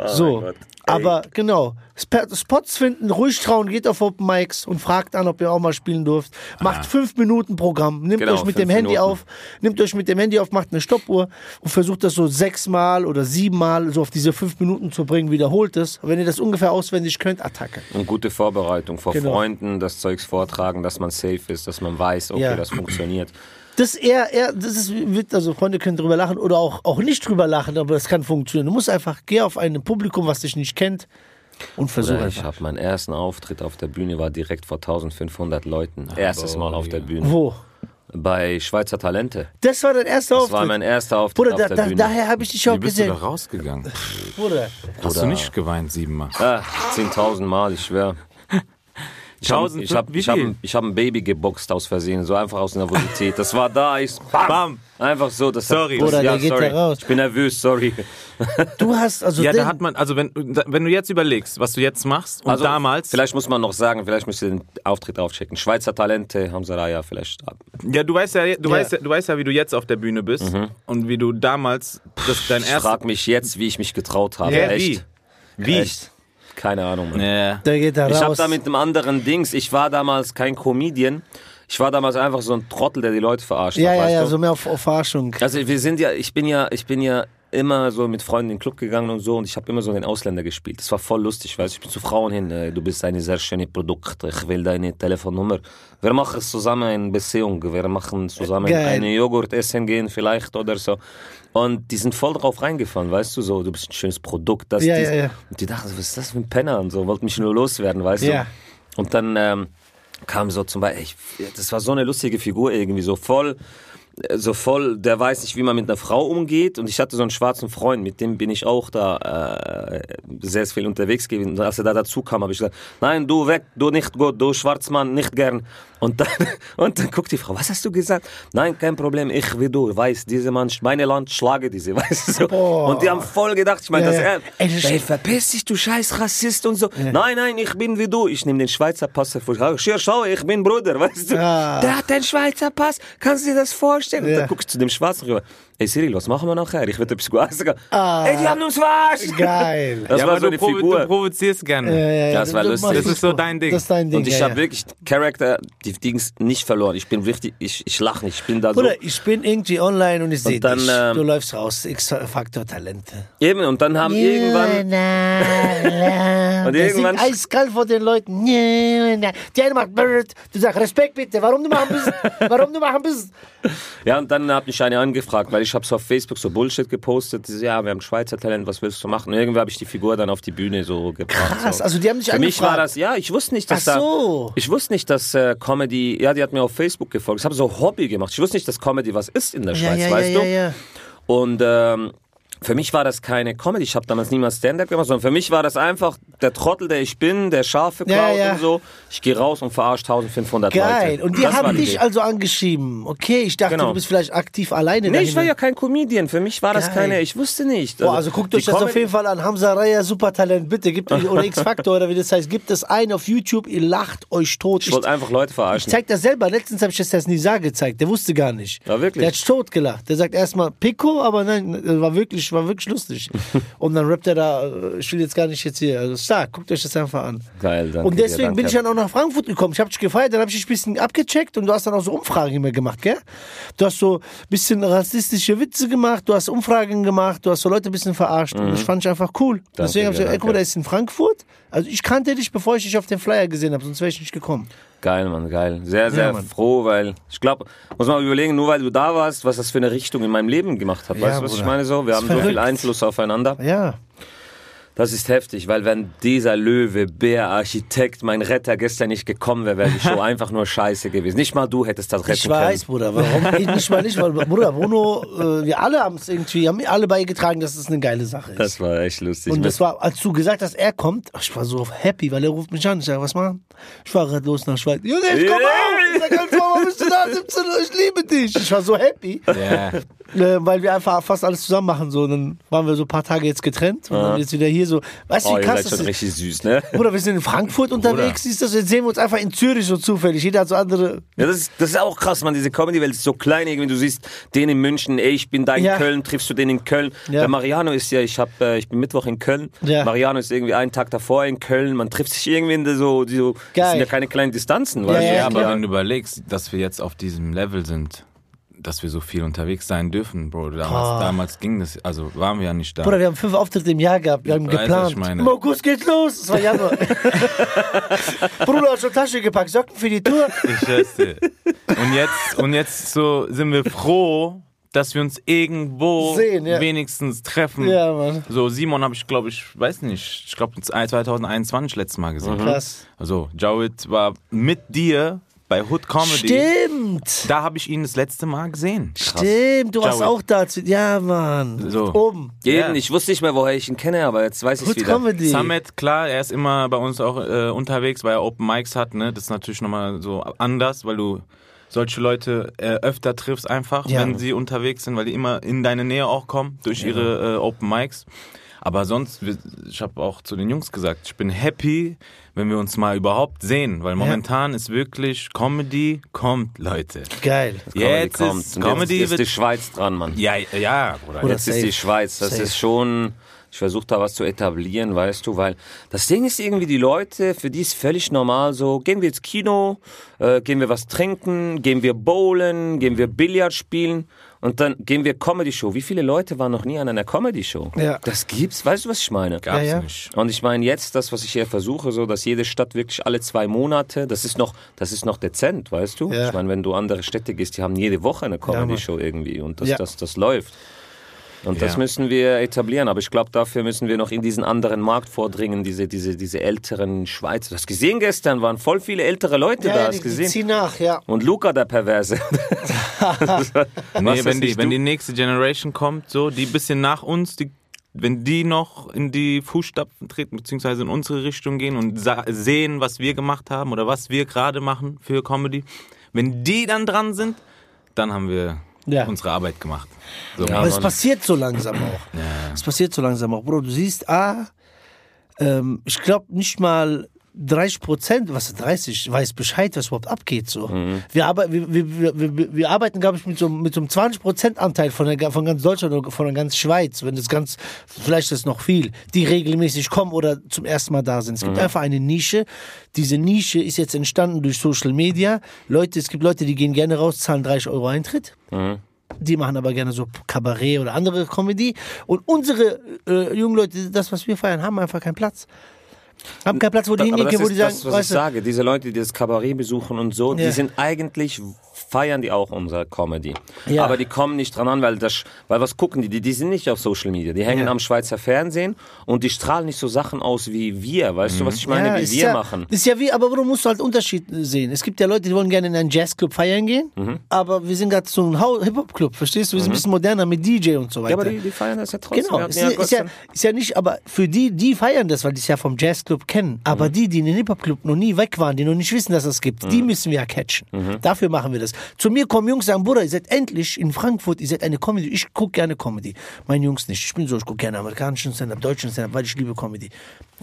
[SPEAKER 2] So.
[SPEAKER 1] Oh Gott.
[SPEAKER 2] Aber genau. Sp- Spots finden, ruhig trauen, geht auf Open Mics und fragt an, ob ihr auch mal spielen dürft. Macht fünf Minuten Programm. Nimmt
[SPEAKER 1] Genau,
[SPEAKER 2] euch mit dem Handy
[SPEAKER 1] Minuten.
[SPEAKER 2] auf, nimmt euch mit dem Handy auf, macht eine Stoppuhr und versucht das so sechsmal oder siebenmal so auf diese fünf Minuten zu bringen, wiederholt es. Wenn ihr das ungefähr auswendig könnt, Attacke.
[SPEAKER 1] Und gute Vorbereitung vor
[SPEAKER 2] Genau.
[SPEAKER 1] Freunden, das Zeugs vortragen, dass man safe ist, dass man weiß, okay,
[SPEAKER 2] Ja.
[SPEAKER 1] das funktioniert.
[SPEAKER 2] Das ist eher, eher, das ist, wird, also Freunde können drüber lachen oder auch, auch nicht drüber lachen, aber das kann funktionieren. Du musst einfach, geh auf ein Publikum, was dich nicht kennt, Und versuch
[SPEAKER 1] Oder ich habe meinen ersten Auftritt auf der Bühne, war direkt vor 1500 Leuten. Erstes Mal auf der Bühne.
[SPEAKER 2] Wo?
[SPEAKER 1] Bei Schweizer Talente.
[SPEAKER 2] Das war dein erster
[SPEAKER 1] Das
[SPEAKER 2] Auftritt.
[SPEAKER 1] war mein erster Auftritt
[SPEAKER 2] Bruder,
[SPEAKER 1] auf
[SPEAKER 2] da,
[SPEAKER 1] der
[SPEAKER 2] da,
[SPEAKER 1] Bühne.
[SPEAKER 2] daher habe ich dich auch
[SPEAKER 3] Wie bist du da
[SPEAKER 2] gesehen.
[SPEAKER 3] rausgegangen?
[SPEAKER 2] Bruder.
[SPEAKER 3] Hast du nicht geweint siebenmal?
[SPEAKER 1] Ah, 10.000 Mal, ich schwör. Ich habe
[SPEAKER 3] 1000,
[SPEAKER 1] ich hab, ich hab, ich hab ein Baby geboxt aus Versehen, so einfach aus Nervosität. Das war da, ich bam,
[SPEAKER 3] Bam.
[SPEAKER 1] einfach so. Das
[SPEAKER 3] Sorry.
[SPEAKER 1] Das,
[SPEAKER 2] Bruder,
[SPEAKER 1] ja,
[SPEAKER 2] der geht
[SPEAKER 1] sorry.
[SPEAKER 2] da raus.
[SPEAKER 1] Ich bin nervös, sorry.
[SPEAKER 2] Du hast also
[SPEAKER 3] Ja, da hat man, also wenn, wenn du jetzt überlegst, was du jetzt machst und
[SPEAKER 1] Also,
[SPEAKER 3] damals,
[SPEAKER 1] Vielleicht muss man noch sagen, vielleicht müsst ihr den Auftritt aufchecken. Schweizer Talente, Hamza Raya, vielleicht.
[SPEAKER 3] ja, du weißt ja, du
[SPEAKER 2] Ja.
[SPEAKER 3] weißt ja, du weißt ja, wie du jetzt auf der Bühne bist und wie du damals, das dein
[SPEAKER 1] Ich
[SPEAKER 3] erstes,
[SPEAKER 1] frag mich jetzt, wie ich mich getraut habe.
[SPEAKER 3] Ja,
[SPEAKER 1] Echt?
[SPEAKER 3] wie? Wie?
[SPEAKER 1] Echt? Keine Ahnung. Mann.
[SPEAKER 3] Ja.
[SPEAKER 2] der geht da
[SPEAKER 1] Ich habe da mit einem anderen Dings, ich war damals kein Comedian. Ich war damals einfach so ein Trottel, der die Leute verarscht
[SPEAKER 2] ja,
[SPEAKER 1] hat.
[SPEAKER 2] ja,
[SPEAKER 1] weißt
[SPEAKER 2] ja,
[SPEAKER 1] du?
[SPEAKER 2] so mehr auf, auf Verarschung.
[SPEAKER 1] Also wir sind ja, ich bin ja, ich bin ja immer so mit Freunden in den Club gegangen und so und ich habe immer so den Ausländer gespielt. Das war voll lustig, weißt du. Ich bin zu Frauen hin, äh, du bist eine sehr schöne Produkt, ich will deine Telefonnummer. Wir machen zusammen eine Beziehung, wir machen zusammen
[SPEAKER 2] Geil.
[SPEAKER 1] eine Joghurt essen gehen vielleicht oder so. Und die sind voll drauf reingefallen, weißt du, so, du bist ein schönes Produkt. Das,
[SPEAKER 2] Ja, ja, ja.
[SPEAKER 1] Und die dachten, was ist das für ein Penner und so, wollten mich nur loswerden, weißt
[SPEAKER 2] Ja.
[SPEAKER 1] du. Und dann ähm, kam so zum Beispiel, ich, das war so eine lustige Figur irgendwie, so voll, so voll, der weiß nicht, wie man mit einer Frau umgeht. Und ich hatte so einen schwarzen Freund, mit dem bin ich auch da äh, sehr viel unterwegs gewesen. Und als er da dazu kam, habe ich gesagt, nein, du weg, du nicht gut, du Schwarzmann, nicht gern. Und dann, und dann guckt die Frau, was hast du gesagt? Nein, kein Problem, ich wie du, weiß, diese Mann, meine Land, schlage diese, weißt du so.
[SPEAKER 2] Boah.
[SPEAKER 1] Und die haben voll gedacht, ich meine,
[SPEAKER 2] Ja,
[SPEAKER 1] das
[SPEAKER 2] ja.
[SPEAKER 1] er,
[SPEAKER 2] Ey,
[SPEAKER 1] verpiss dich, du scheiß Rassist und so. Nein, nein, ich bin wie du. Ich nehme den Schweizer Pass hervor. Schau, schau, ich bin Bruder, weißt du.
[SPEAKER 2] Ja.
[SPEAKER 1] Der hat den Schweizer Pass. Kannst du dir das vorstellen? Und
[SPEAKER 2] Ja.
[SPEAKER 1] dann guckst du zu dem Schwarzen rüber. Ey Cyril, was machen wir nachher? Ich würde etwas gut sagen.
[SPEAKER 2] Ah.
[SPEAKER 1] Ey, die haben uns verarscht.
[SPEAKER 2] Geil.
[SPEAKER 1] Das
[SPEAKER 3] ja,
[SPEAKER 1] war so
[SPEAKER 3] du,
[SPEAKER 1] eine
[SPEAKER 3] provo du
[SPEAKER 1] Figur.
[SPEAKER 3] provozierst gerne.
[SPEAKER 2] Ja, ja, ja,
[SPEAKER 1] Das war lustig.
[SPEAKER 3] Das ist so dein Ding.
[SPEAKER 2] Das ist dein Ding.
[SPEAKER 1] Und ich
[SPEAKER 2] ja,
[SPEAKER 1] habe
[SPEAKER 2] ja.
[SPEAKER 1] wirklich Charakter, die Dings nicht verloren. Ich bin richtig, ich, ich lache nicht. Ich bin da so.
[SPEAKER 2] Bruder, ich bin irgendwie online und ich sehe dich.
[SPEAKER 1] ähm,
[SPEAKER 2] du läufst raus. X-Faktor Talente.
[SPEAKER 1] Eben, und dann haben irgendwann.
[SPEAKER 2] Und
[SPEAKER 1] irgendwann-
[SPEAKER 2] irgendwann. eiskalt vor den Leuten. Die eine macht Bird. Du sagst Respekt bitte. Warum du machen bist? Warum du machen bist?
[SPEAKER 1] Ja, und dann hat mich eine angefragt, weil ich habe so auf Facebook so Bullshit gepostet. Die so, Ja, wir haben Schweizer Talent, was willst du machen? Und irgendwie habe ich die Figur dann auf die Bühne so gebracht.
[SPEAKER 2] Krass,
[SPEAKER 1] so.
[SPEAKER 2] also die haben dich
[SPEAKER 1] Für mich
[SPEAKER 2] angefragt.
[SPEAKER 1] war das, ja, ich wusste nicht, dass
[SPEAKER 2] Ach so.
[SPEAKER 1] da, ich wusste nicht, dass äh, Comedy, ja, die hat mir auf Facebook gefolgt. Ich habe so Hobby gemacht. Ich wusste nicht, dass Comedy was ist in der
[SPEAKER 2] Ja,
[SPEAKER 1] Schweiz,
[SPEAKER 2] ja,
[SPEAKER 1] weißt
[SPEAKER 2] ja,
[SPEAKER 1] du?
[SPEAKER 2] ja, ja.
[SPEAKER 1] Und ähm, für mich war das keine Comedy. Ich habe damals niemals Stand-up gemacht, sondern für mich war das einfach der Trottel, der ich bin, der Schafe klaut
[SPEAKER 2] Ja, ja.
[SPEAKER 1] und so. Ich gehe raus und verarsche 1500
[SPEAKER 2] Geil.
[SPEAKER 1] Leute.
[SPEAKER 2] Und die
[SPEAKER 1] Das
[SPEAKER 2] haben
[SPEAKER 1] die
[SPEAKER 2] dich
[SPEAKER 1] Idee.
[SPEAKER 2] also angeschrieben. Okay, ich dachte,
[SPEAKER 1] Genau.
[SPEAKER 2] du bist vielleicht aktiv alleine
[SPEAKER 1] Nee, ich war
[SPEAKER 2] dahin.
[SPEAKER 1] ja kein Comedian. Für mich war das
[SPEAKER 2] Geil.
[SPEAKER 1] keine, ich wusste nicht.
[SPEAKER 2] Boah, also guckt
[SPEAKER 1] die
[SPEAKER 2] euch das auf jeden Fall an. Hamza Raya, Supertalent, bitte. Gibt oder X-Factor oder wie das heißt. Gibt es einen auf YouTube, ihr lacht euch tot.
[SPEAKER 1] Ich wollte einfach Leute
[SPEAKER 2] Ich
[SPEAKER 1] verarschen.
[SPEAKER 2] zeig das selber. Letztens habe ich das das Nisa gezeigt. Der wusste gar nicht.
[SPEAKER 1] Ja, wirklich?
[SPEAKER 2] Der hat tot gelacht. Der sagt erstmal Pico, aber nein, das war wirklich, war wirklich lustig. Und dann rappt er da, äh, ich will jetzt gar nicht jetzt hier. Also stark, guckt euch das einfach an.
[SPEAKER 1] Geil, danke
[SPEAKER 2] Und
[SPEAKER 1] dir,
[SPEAKER 2] deswegen bin
[SPEAKER 1] danke.
[SPEAKER 2] ich dann auch nach Frankfurt gekommen. Ich habe dich gefeiert, dann habe ich dich ein bisschen abgecheckt und du hast dann auch so Umfragen immer gemacht, gell? Du hast so ein bisschen rassistische Witze gemacht, du hast Umfragen gemacht, du hast so Leute ein bisschen verarscht. Und das fand ich einfach cool. deswegen habe ich
[SPEAKER 1] dir,
[SPEAKER 2] gesagt, ey, guck mal,
[SPEAKER 1] Mhm. danke.
[SPEAKER 2] der ist in Frankfurt. Also ich kannte dich, bevor ich dich auf dem Flyer gesehen habe, sonst wäre ich nicht gekommen.
[SPEAKER 1] Geil, Mann, geil. Sehr, sehr
[SPEAKER 2] Mann.
[SPEAKER 1] froh, weil ich glaube, muss man überlegen, nur weil du da warst, was das für eine Richtung in meinem Leben gemacht hat.
[SPEAKER 2] Ja,
[SPEAKER 1] weißt du, was ich
[SPEAKER 2] Bruder.
[SPEAKER 1] meine so? Wir
[SPEAKER 2] Das
[SPEAKER 1] haben so viel. Einfluss aufeinander.
[SPEAKER 2] Ja.
[SPEAKER 1] Das ist heftig, weil wenn dieser Löwe, Bär, Architekt, mein Retter gestern nicht gekommen wäre, wäre die Show einfach nur scheiße gewesen. Nicht mal du hättest das retten
[SPEAKER 2] Ich weiß, Bruder, warum? Ich nicht mal nicht, weil Bruder, Bruno, äh, wir alle haben es irgendwie, haben alle beigetragen, dass es eine geile Sache ist.
[SPEAKER 1] können. Das war echt lustig.
[SPEAKER 2] und das war, als du gesagt hast, er kommt, ich war so happy, weil er ruft mich an. Ich sag, was machen? Ich fahre gerade los nach Schweiz. Junge, ich komm
[SPEAKER 1] Yeah.
[SPEAKER 2] auch! Ich sag, warum bist du da? 17 Uhr, ich liebe dich. Ich war so happy,
[SPEAKER 3] Ja.
[SPEAKER 2] äh, weil wir einfach fast alles zusammen machen. So. Und dann waren wir so ein paar Tage jetzt getrennt und dann jetzt wieder hier so. Weißt du,
[SPEAKER 1] oh,
[SPEAKER 2] wie
[SPEAKER 1] ihr
[SPEAKER 2] krass
[SPEAKER 1] seid
[SPEAKER 2] das
[SPEAKER 1] schon
[SPEAKER 2] ist?
[SPEAKER 1] richtig süß, ne?
[SPEAKER 2] Bruder, wir sind in Frankfurt unterwegs, siehst du das? Jetzt sehen wir uns einfach in Zürich so zufällig. Jeder hat so andere.
[SPEAKER 1] Ja, das ist, das ist auch krass, man. Diese Comedy-Welt ist so klein irgendwie. Du siehst den in München, ey, ich bin da in
[SPEAKER 2] Ja.
[SPEAKER 1] Köln, triffst du den in Köln.
[SPEAKER 2] Ja.
[SPEAKER 1] Der Mariano ist ja, ich hab, äh, ich bin Mittwoch in Köln.
[SPEAKER 2] Ja.
[SPEAKER 1] Mariano ist irgendwie einen Tag davor in Köln. Man trifft sich irgendwie in der so, so das
[SPEAKER 2] Geil.
[SPEAKER 1] sind ja keine kleinen Distanzen, weißt
[SPEAKER 2] ja,
[SPEAKER 1] du?
[SPEAKER 3] Ja, aber
[SPEAKER 2] klar.
[SPEAKER 3] wenn du überlegst, dass wir jetzt auf diesem Level sind, dass wir so viel unterwegs sein dürfen, Bro. Damals,
[SPEAKER 2] Ah.
[SPEAKER 3] damals ging das, also waren wir ja nicht da.
[SPEAKER 2] Bruder, wir haben fünf Auftritte im Jahr gehabt. Wir haben
[SPEAKER 3] was
[SPEAKER 2] geplant.
[SPEAKER 3] ich meine?
[SPEAKER 2] Im August geht's los. Es war Januar. Bruder hat schon Tasche gepackt, Socken für die Tour.
[SPEAKER 3] Ich dir. Und jetzt, und jetzt so sind wir froh, dass wir uns irgendwo
[SPEAKER 2] Sehen, ja.
[SPEAKER 3] wenigstens treffen.
[SPEAKER 2] Ja, Mann.
[SPEAKER 3] So, Simon habe ich, glaube ich, weiß nicht, ich glaube 2021 letztes Mal gesehen.
[SPEAKER 2] Krass.
[SPEAKER 3] Also, Jawed war mit dir bei Hood Comedy.
[SPEAKER 2] Stimmt.
[SPEAKER 3] Da habe ich ihn das letzte Mal gesehen.
[SPEAKER 2] Stimmt, du warst
[SPEAKER 3] Ciao.
[SPEAKER 2] auch da. Ja, Mann.
[SPEAKER 3] So.
[SPEAKER 2] Oben.
[SPEAKER 1] Jeden,
[SPEAKER 3] Ja.
[SPEAKER 1] ich wusste nicht mehr, woher ich ihn kenne, aber jetzt weiß ich
[SPEAKER 2] Good
[SPEAKER 1] wieder.
[SPEAKER 2] Comedy.
[SPEAKER 3] Samet, klar, er ist immer bei uns auch äh, unterwegs, weil er Open Mics hat. Ne? Das ist natürlich nochmal so anders, weil du solche Leute äh, öfter triffst einfach,
[SPEAKER 2] Ja.
[SPEAKER 3] wenn sie unterwegs sind, weil die immer in deine Nähe auch kommen durch ihre äh, Open Mics. Aber sonst, ich habe auch zu den Jungs gesagt, ich bin happy, wenn wir uns mal überhaupt sehen, weil momentan ist wirklich Comedy kommt, Leute.
[SPEAKER 2] Geil.
[SPEAKER 1] Comedy
[SPEAKER 3] Jetzt
[SPEAKER 1] kommt.
[SPEAKER 3] ist Comedy
[SPEAKER 1] jetzt ist
[SPEAKER 3] wird
[SPEAKER 1] die Schweiz dran, Mann.
[SPEAKER 3] ja, ja, Bruder.
[SPEAKER 2] Oder
[SPEAKER 1] Jetzt ist
[SPEAKER 2] safe.
[SPEAKER 1] die Schweiz. Das
[SPEAKER 2] Safe.
[SPEAKER 1] ist schon. Ich versuche da was zu etablieren, weißt du, weil das Ding ist irgendwie die Leute, für die ist völlig normal so, gehen wir ins Kino, äh, gehen wir was trinken, gehen wir bowlen, gehen wir Billard spielen und dann gehen wir Comedy Show. Wie viele Leute waren noch nie an einer Comedy Show?
[SPEAKER 2] Ja.
[SPEAKER 1] Das gibt's, weißt du, was ich meine?
[SPEAKER 3] Gab's
[SPEAKER 2] Ja, ja.
[SPEAKER 3] nicht.
[SPEAKER 1] Und ich meine jetzt, das, was ich hier versuche, so, dass jede Stadt wirklich alle zwei Monate, das ist noch, das ist noch dezent, weißt du?
[SPEAKER 2] Ja.
[SPEAKER 1] Ich meine, wenn du andere Städte gehst, die haben jede Woche eine Comedy-Show irgendwie und das,
[SPEAKER 2] Ja.
[SPEAKER 1] das, das läuft. Und das
[SPEAKER 3] Ja.
[SPEAKER 1] müssen wir etablieren, aber ich glaube, dafür müssen wir noch in diesen anderen Markt vordringen, diese, diese, diese älteren Schweizer. Du hast gesehen gestern, waren voll viele ältere Leute
[SPEAKER 2] Ja,
[SPEAKER 1] da,
[SPEAKER 2] ja, die, die
[SPEAKER 1] gesehen.
[SPEAKER 2] ziehen nach, ja.
[SPEAKER 1] Und Luca, der Perverse.
[SPEAKER 3] Nee,
[SPEAKER 1] das
[SPEAKER 3] wenn die, wenn die nächste Generation kommt, so, die bisschen nach uns, die, wenn die noch in die Fußstapfen treten, beziehungsweise in unsere Richtung gehen und sehen, was wir gemacht haben oder was wir gerade machen für Comedy, wenn die dann dran sind, dann haben wir
[SPEAKER 2] Ja.
[SPEAKER 3] unsere Arbeit gemacht. So,
[SPEAKER 1] Ja,
[SPEAKER 2] Aber es passiert so langsam auch. Es passiert so langsam auch. Bro, du siehst, ah, ähm, ich glaube nicht mal 30 Prozent, was 30, weiß Bescheid, was überhaupt abgeht. So. Wir, arbe wir, wir, wir, wir, arbeiten, glaube ich, mit so, mit so einem 20 Prozent Anteil von, der, von ganz Deutschland oder von der ganz Schweiz, wenn das ganz, vielleicht ist noch viel, die regelmäßig kommen oder zum ersten Mal da sind. Es gibt einfach eine Nische. Diese Nische ist jetzt entstanden durch Social Media. Leute, es gibt Leute, die gehen gerne raus, zahlen 30 Euro Eintritt. Die machen aber gerne so Kabarett oder andere Comedy. Und unsere äh, jungen Leute, das, was wir feiern, haben einfach keinen Platz. Haben keinen Platz, wo die hingehen können, wo die sagen,
[SPEAKER 1] das, was ich sage. Diese Leute, die das Kabarett besuchen und so,
[SPEAKER 2] Ja.
[SPEAKER 1] die sind eigentlich, feiern die auch unsere Comedy.
[SPEAKER 2] Ja.
[SPEAKER 1] Aber die kommen nicht dran an, weil das, weil was gucken die? Die, die sind nicht auf Social Media. Die hängen
[SPEAKER 2] Ja.
[SPEAKER 1] am Schweizer Fernsehen und die strahlen nicht so Sachen aus wie wir. Weißt du, was ich meine?
[SPEAKER 2] ja,
[SPEAKER 1] wie wir
[SPEAKER 2] ja,
[SPEAKER 1] machen.
[SPEAKER 2] Ist ja wie, aber du musst halt Unterschied sehen. Es gibt ja Leute, die wollen gerne in einen Jazzclub feiern gehen,
[SPEAKER 1] Mhm.
[SPEAKER 2] aber wir sind gerade so ein Hip-Hop-Club, verstehst du? Wir sind ein bisschen moderner mit DJ und so weiter.
[SPEAKER 1] Ja, aber die, die feiern das ja trotzdem.
[SPEAKER 2] Genau, ist ja, ist, ja, ist ja nicht, aber für die, die feiern das, weil die es ja vom Jazzclub kennen. Aber die, die in den Hip-Hop-Club noch nie weg waren, die noch nicht wissen, dass es das gibt, die müssen wir ja catchen. Dafür machen wir das. Zu mir kommen Jungs sagen, Bruder, ihr seid endlich in Frankfurt, ihr seid eine Comedy. Ich gucke gerne Comedy. Meine Jungs nicht. Ich bin so, ich gucke gerne amerikanischen Stand-up, deutschen Stand-up, weil ich liebe Comedy.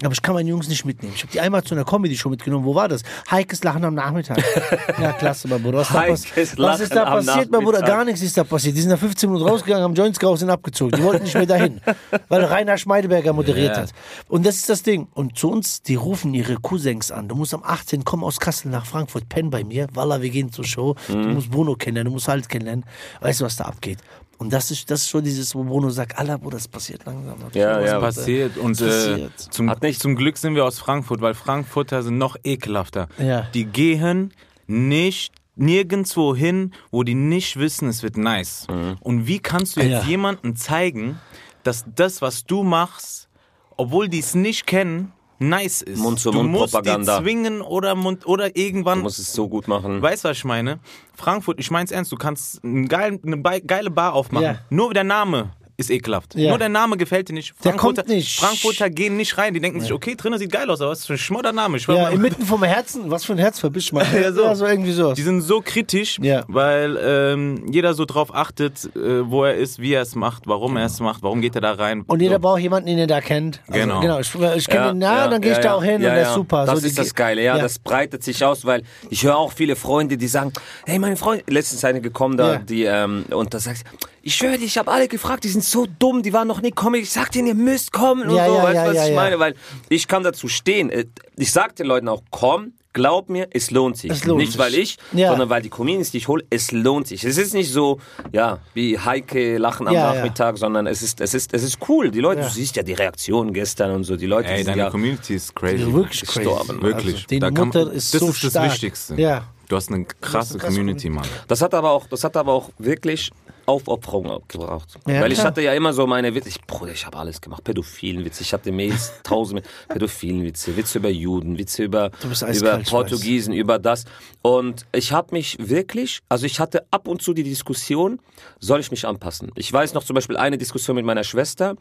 [SPEAKER 2] Aber ich kann meine Jungs nicht mitnehmen. Ich habe die einmal zu einer Comedy-Show mitgenommen. Wo war das? Heikes Lachen am Nachmittag. ja, klasse, mein Bruder. Was, da
[SPEAKER 1] Heikes
[SPEAKER 2] was ist da passiert, mein Bruder? Gar nichts ist da passiert. Die sind nach 15 Minuten rausgegangen, haben Joints geraucht, sind abgezogen. Die wollten nicht mehr dahin, weil Rainer Schmeideberger moderiert
[SPEAKER 3] Ja.
[SPEAKER 2] hat. Und das ist das Ding. Und zu uns, die rufen ihre Cousins an. Du musst am 18. kommen aus Kassel nach Frankfurt, penn bei mir. Walla, wir gehen zur Show. Du musst Bruno kennenlernen, du musst halt kennenlernen. Weißt du, was da abgeht? Und das ist, das ist schon dieses, wo Bruno sagt, Allah, Bruder, das passiert langsam.
[SPEAKER 1] Ja,
[SPEAKER 2] Was
[SPEAKER 1] ja.
[SPEAKER 3] passiert. Und äh,
[SPEAKER 2] passiert?
[SPEAKER 3] zum,
[SPEAKER 1] Hat nicht-
[SPEAKER 3] zum Glück sind wir aus Frankfurt, weil Frankfurter sind noch ekelhafter.
[SPEAKER 2] Ja.
[SPEAKER 3] Die gehen nicht nirgendwo hin, wo die nicht wissen, es wird nice.
[SPEAKER 1] Mhm.
[SPEAKER 3] Und wie kannst du jetzt
[SPEAKER 2] Ja.
[SPEAKER 3] jemandem zeigen, dass das, was du machst, obwohl die es nicht kennen, nice ist?
[SPEAKER 1] Mund-zu-Mund-Propaganda.
[SPEAKER 3] Du musst die zwingen oder, Mund, oder irgendwann
[SPEAKER 1] Du musst es so gut machen.
[SPEAKER 3] Weißt du, was ich meine? Frankfurt, ich mein's ernst, du kannst einen geilen, eine geile Bar aufmachen.
[SPEAKER 2] Ja.
[SPEAKER 3] Nur der Name ist ekelhaft.
[SPEAKER 2] Ja.
[SPEAKER 3] Nur der Name gefällt dir nicht. Frankfurter,
[SPEAKER 2] nicht.
[SPEAKER 3] Frankfurter gehen nicht rein. Die denken sich, okay, drinnen sieht geil aus, aber was ist für ein schmodder Name? Ich war
[SPEAKER 2] Ja,
[SPEAKER 3] mal-
[SPEAKER 2] inmitten vom Herzen. Was für ein Herz verbisch man.
[SPEAKER 3] Ja, so.
[SPEAKER 2] ja, so irgendwie so.
[SPEAKER 3] die sind so kritisch,
[SPEAKER 2] Ja.
[SPEAKER 3] weil ähm, jeder so drauf achtet, äh, wo er ist, wie er es macht, warum er es macht, warum geht er da rein.
[SPEAKER 2] Und jeder
[SPEAKER 3] so.
[SPEAKER 2] braucht jemanden, den er da kennt. Also,
[SPEAKER 3] Genau.
[SPEAKER 2] genau. Ich, ich kenne ihn, na, dann gehe ich da auch hin
[SPEAKER 1] ja,
[SPEAKER 2] und der
[SPEAKER 1] ja.
[SPEAKER 2] ist super.
[SPEAKER 1] Das
[SPEAKER 2] so,
[SPEAKER 1] ist das Geile, ja, Das breitet sich aus, weil ich höre auch viele Freunde, die sagen, hey, meine Freunde, letztens eine gekommen da,
[SPEAKER 2] Ja.
[SPEAKER 1] die, ähm, und da sagt ich schwöre dir, ich habe alle gefragt, die sind so dumm, die waren noch nie Comedy. Ich sag denen, ihr müsst kommen und
[SPEAKER 2] Ja,
[SPEAKER 1] so,
[SPEAKER 2] ja,
[SPEAKER 1] weißt du,
[SPEAKER 2] ja,
[SPEAKER 1] was
[SPEAKER 2] ja,
[SPEAKER 1] ich
[SPEAKER 2] ja.
[SPEAKER 1] meine? Weil ich kann dazu stehen. Äh, Ich sag den Leuten auch, komm, glaub mir, es lohnt sich.
[SPEAKER 2] Es lohnt
[SPEAKER 1] nicht
[SPEAKER 2] sich.
[SPEAKER 1] weil ich,
[SPEAKER 2] Ja.
[SPEAKER 1] sondern weil die Comedians, die ich hole, es lohnt sich. Es ist nicht so, ja, wie Heike lachen am
[SPEAKER 2] Ja, ja.
[SPEAKER 1] Nachmittag, sondern es ist, es ist, es ist cool. Die Leute,
[SPEAKER 2] Ja.
[SPEAKER 1] du siehst ja die Reaktionen gestern und so, die Leute,
[SPEAKER 3] Ey,
[SPEAKER 1] die sind
[SPEAKER 3] deine
[SPEAKER 1] ja,
[SPEAKER 3] Community ist crazy.
[SPEAKER 2] Ja, wirklich crazy.
[SPEAKER 1] gestorben,
[SPEAKER 3] Wirklich.
[SPEAKER 2] Also, die
[SPEAKER 3] Da kann-
[SPEAKER 2] ist
[SPEAKER 3] das
[SPEAKER 2] so
[SPEAKER 3] ist das
[SPEAKER 2] stark.
[SPEAKER 3] Wichtigste.
[SPEAKER 2] Ja.
[SPEAKER 3] Du hast eine krasse
[SPEAKER 2] krasse
[SPEAKER 3] Community, Mann.
[SPEAKER 1] Das hat aber auch, das hat aber auch wirklich Aufopferung gebraucht.
[SPEAKER 2] Ja,
[SPEAKER 1] Weil ich
[SPEAKER 2] klar.
[SPEAKER 1] hatte ja immer so meine Witze. Ich, Bruder, ich habe alles gemacht. Pädophilenwitze. Ich hatte Mails, tausende Pädophilenwitze, Witze über Juden, Witze über, über Portugiesen, über das. Und ich habe mich wirklich, also ich hatte ab und zu die Diskussion, soll ich mich anpassen? Ich weiß noch zum Beispiel eine Diskussion mit meiner Schwester,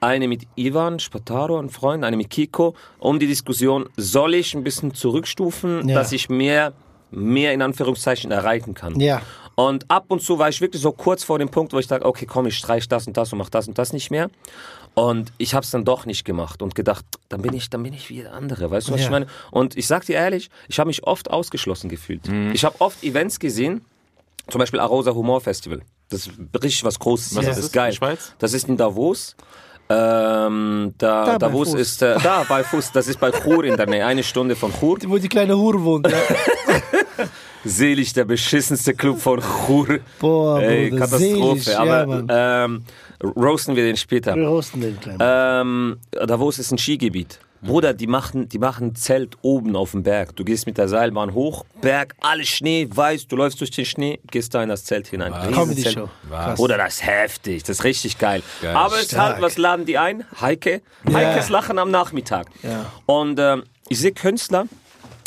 [SPEAKER 1] eine mit Ivan Spataro, ein Freund, eine mit Kiko, um die Diskussion, soll ich ein bisschen zurückstufen,
[SPEAKER 2] Ja.
[SPEAKER 1] dass ich mehr, mehr in Anführungszeichen erreichen kann.
[SPEAKER 2] Ja.
[SPEAKER 1] Und ab und zu war ich wirklich so kurz vor dem Punkt, wo ich sage, okay, komm, ich streich das und das und mach das und das nicht mehr. Und ich habe es dann doch nicht gemacht und gedacht, dann bin ich, dann bin ich wie der andere, weißt du, was
[SPEAKER 2] Ja.
[SPEAKER 1] ich meine? Und ich sag dir ehrlich, ich habe mich oft ausgeschlossen gefühlt. Ich habe oft Events gesehen, zum Beispiel Arosa Humor Festival. Das ist richtig was Großes.
[SPEAKER 3] Was
[SPEAKER 1] das
[SPEAKER 3] ist
[SPEAKER 1] ist
[SPEAKER 3] das?
[SPEAKER 1] geil.
[SPEAKER 3] In Schweiz?
[SPEAKER 1] Das ist in Davos. Ähm, da,
[SPEAKER 2] Da
[SPEAKER 1] Davos ist äh, da bei Fuß. Das ist bei Chur in der Nähe, eine Stunde von Chur.
[SPEAKER 2] Wo die kleine Hure wohnt. Ja.
[SPEAKER 1] Selig, der beschissenste Club von Chur.
[SPEAKER 2] Boah,
[SPEAKER 1] Ey,
[SPEAKER 2] Bruder,
[SPEAKER 1] Katastrophe.
[SPEAKER 2] selig,
[SPEAKER 1] aber
[SPEAKER 2] ja,
[SPEAKER 1] ähm, roasten wir den später.
[SPEAKER 2] Wir rosten den kleinen.
[SPEAKER 1] Ähm, Davos ist ein Skigebiet. Bruder, die machen, die machen Zelt oben auf dem Berg. Du gehst mit der Seilbahn hoch, Berg, alles Schnee, weiß, du läufst durch den Schnee, gehst da in das Zelt hinein.
[SPEAKER 2] Comedy. Show.
[SPEAKER 3] Was?
[SPEAKER 1] Bruder, das ist heftig, das ist richtig geil.
[SPEAKER 3] Geil.
[SPEAKER 1] Aber es ist halt, was laden die ein? Heike. Heikes Lachen am Nachmittag.
[SPEAKER 2] Ja.
[SPEAKER 1] Und ähm, ich sehe Künstler,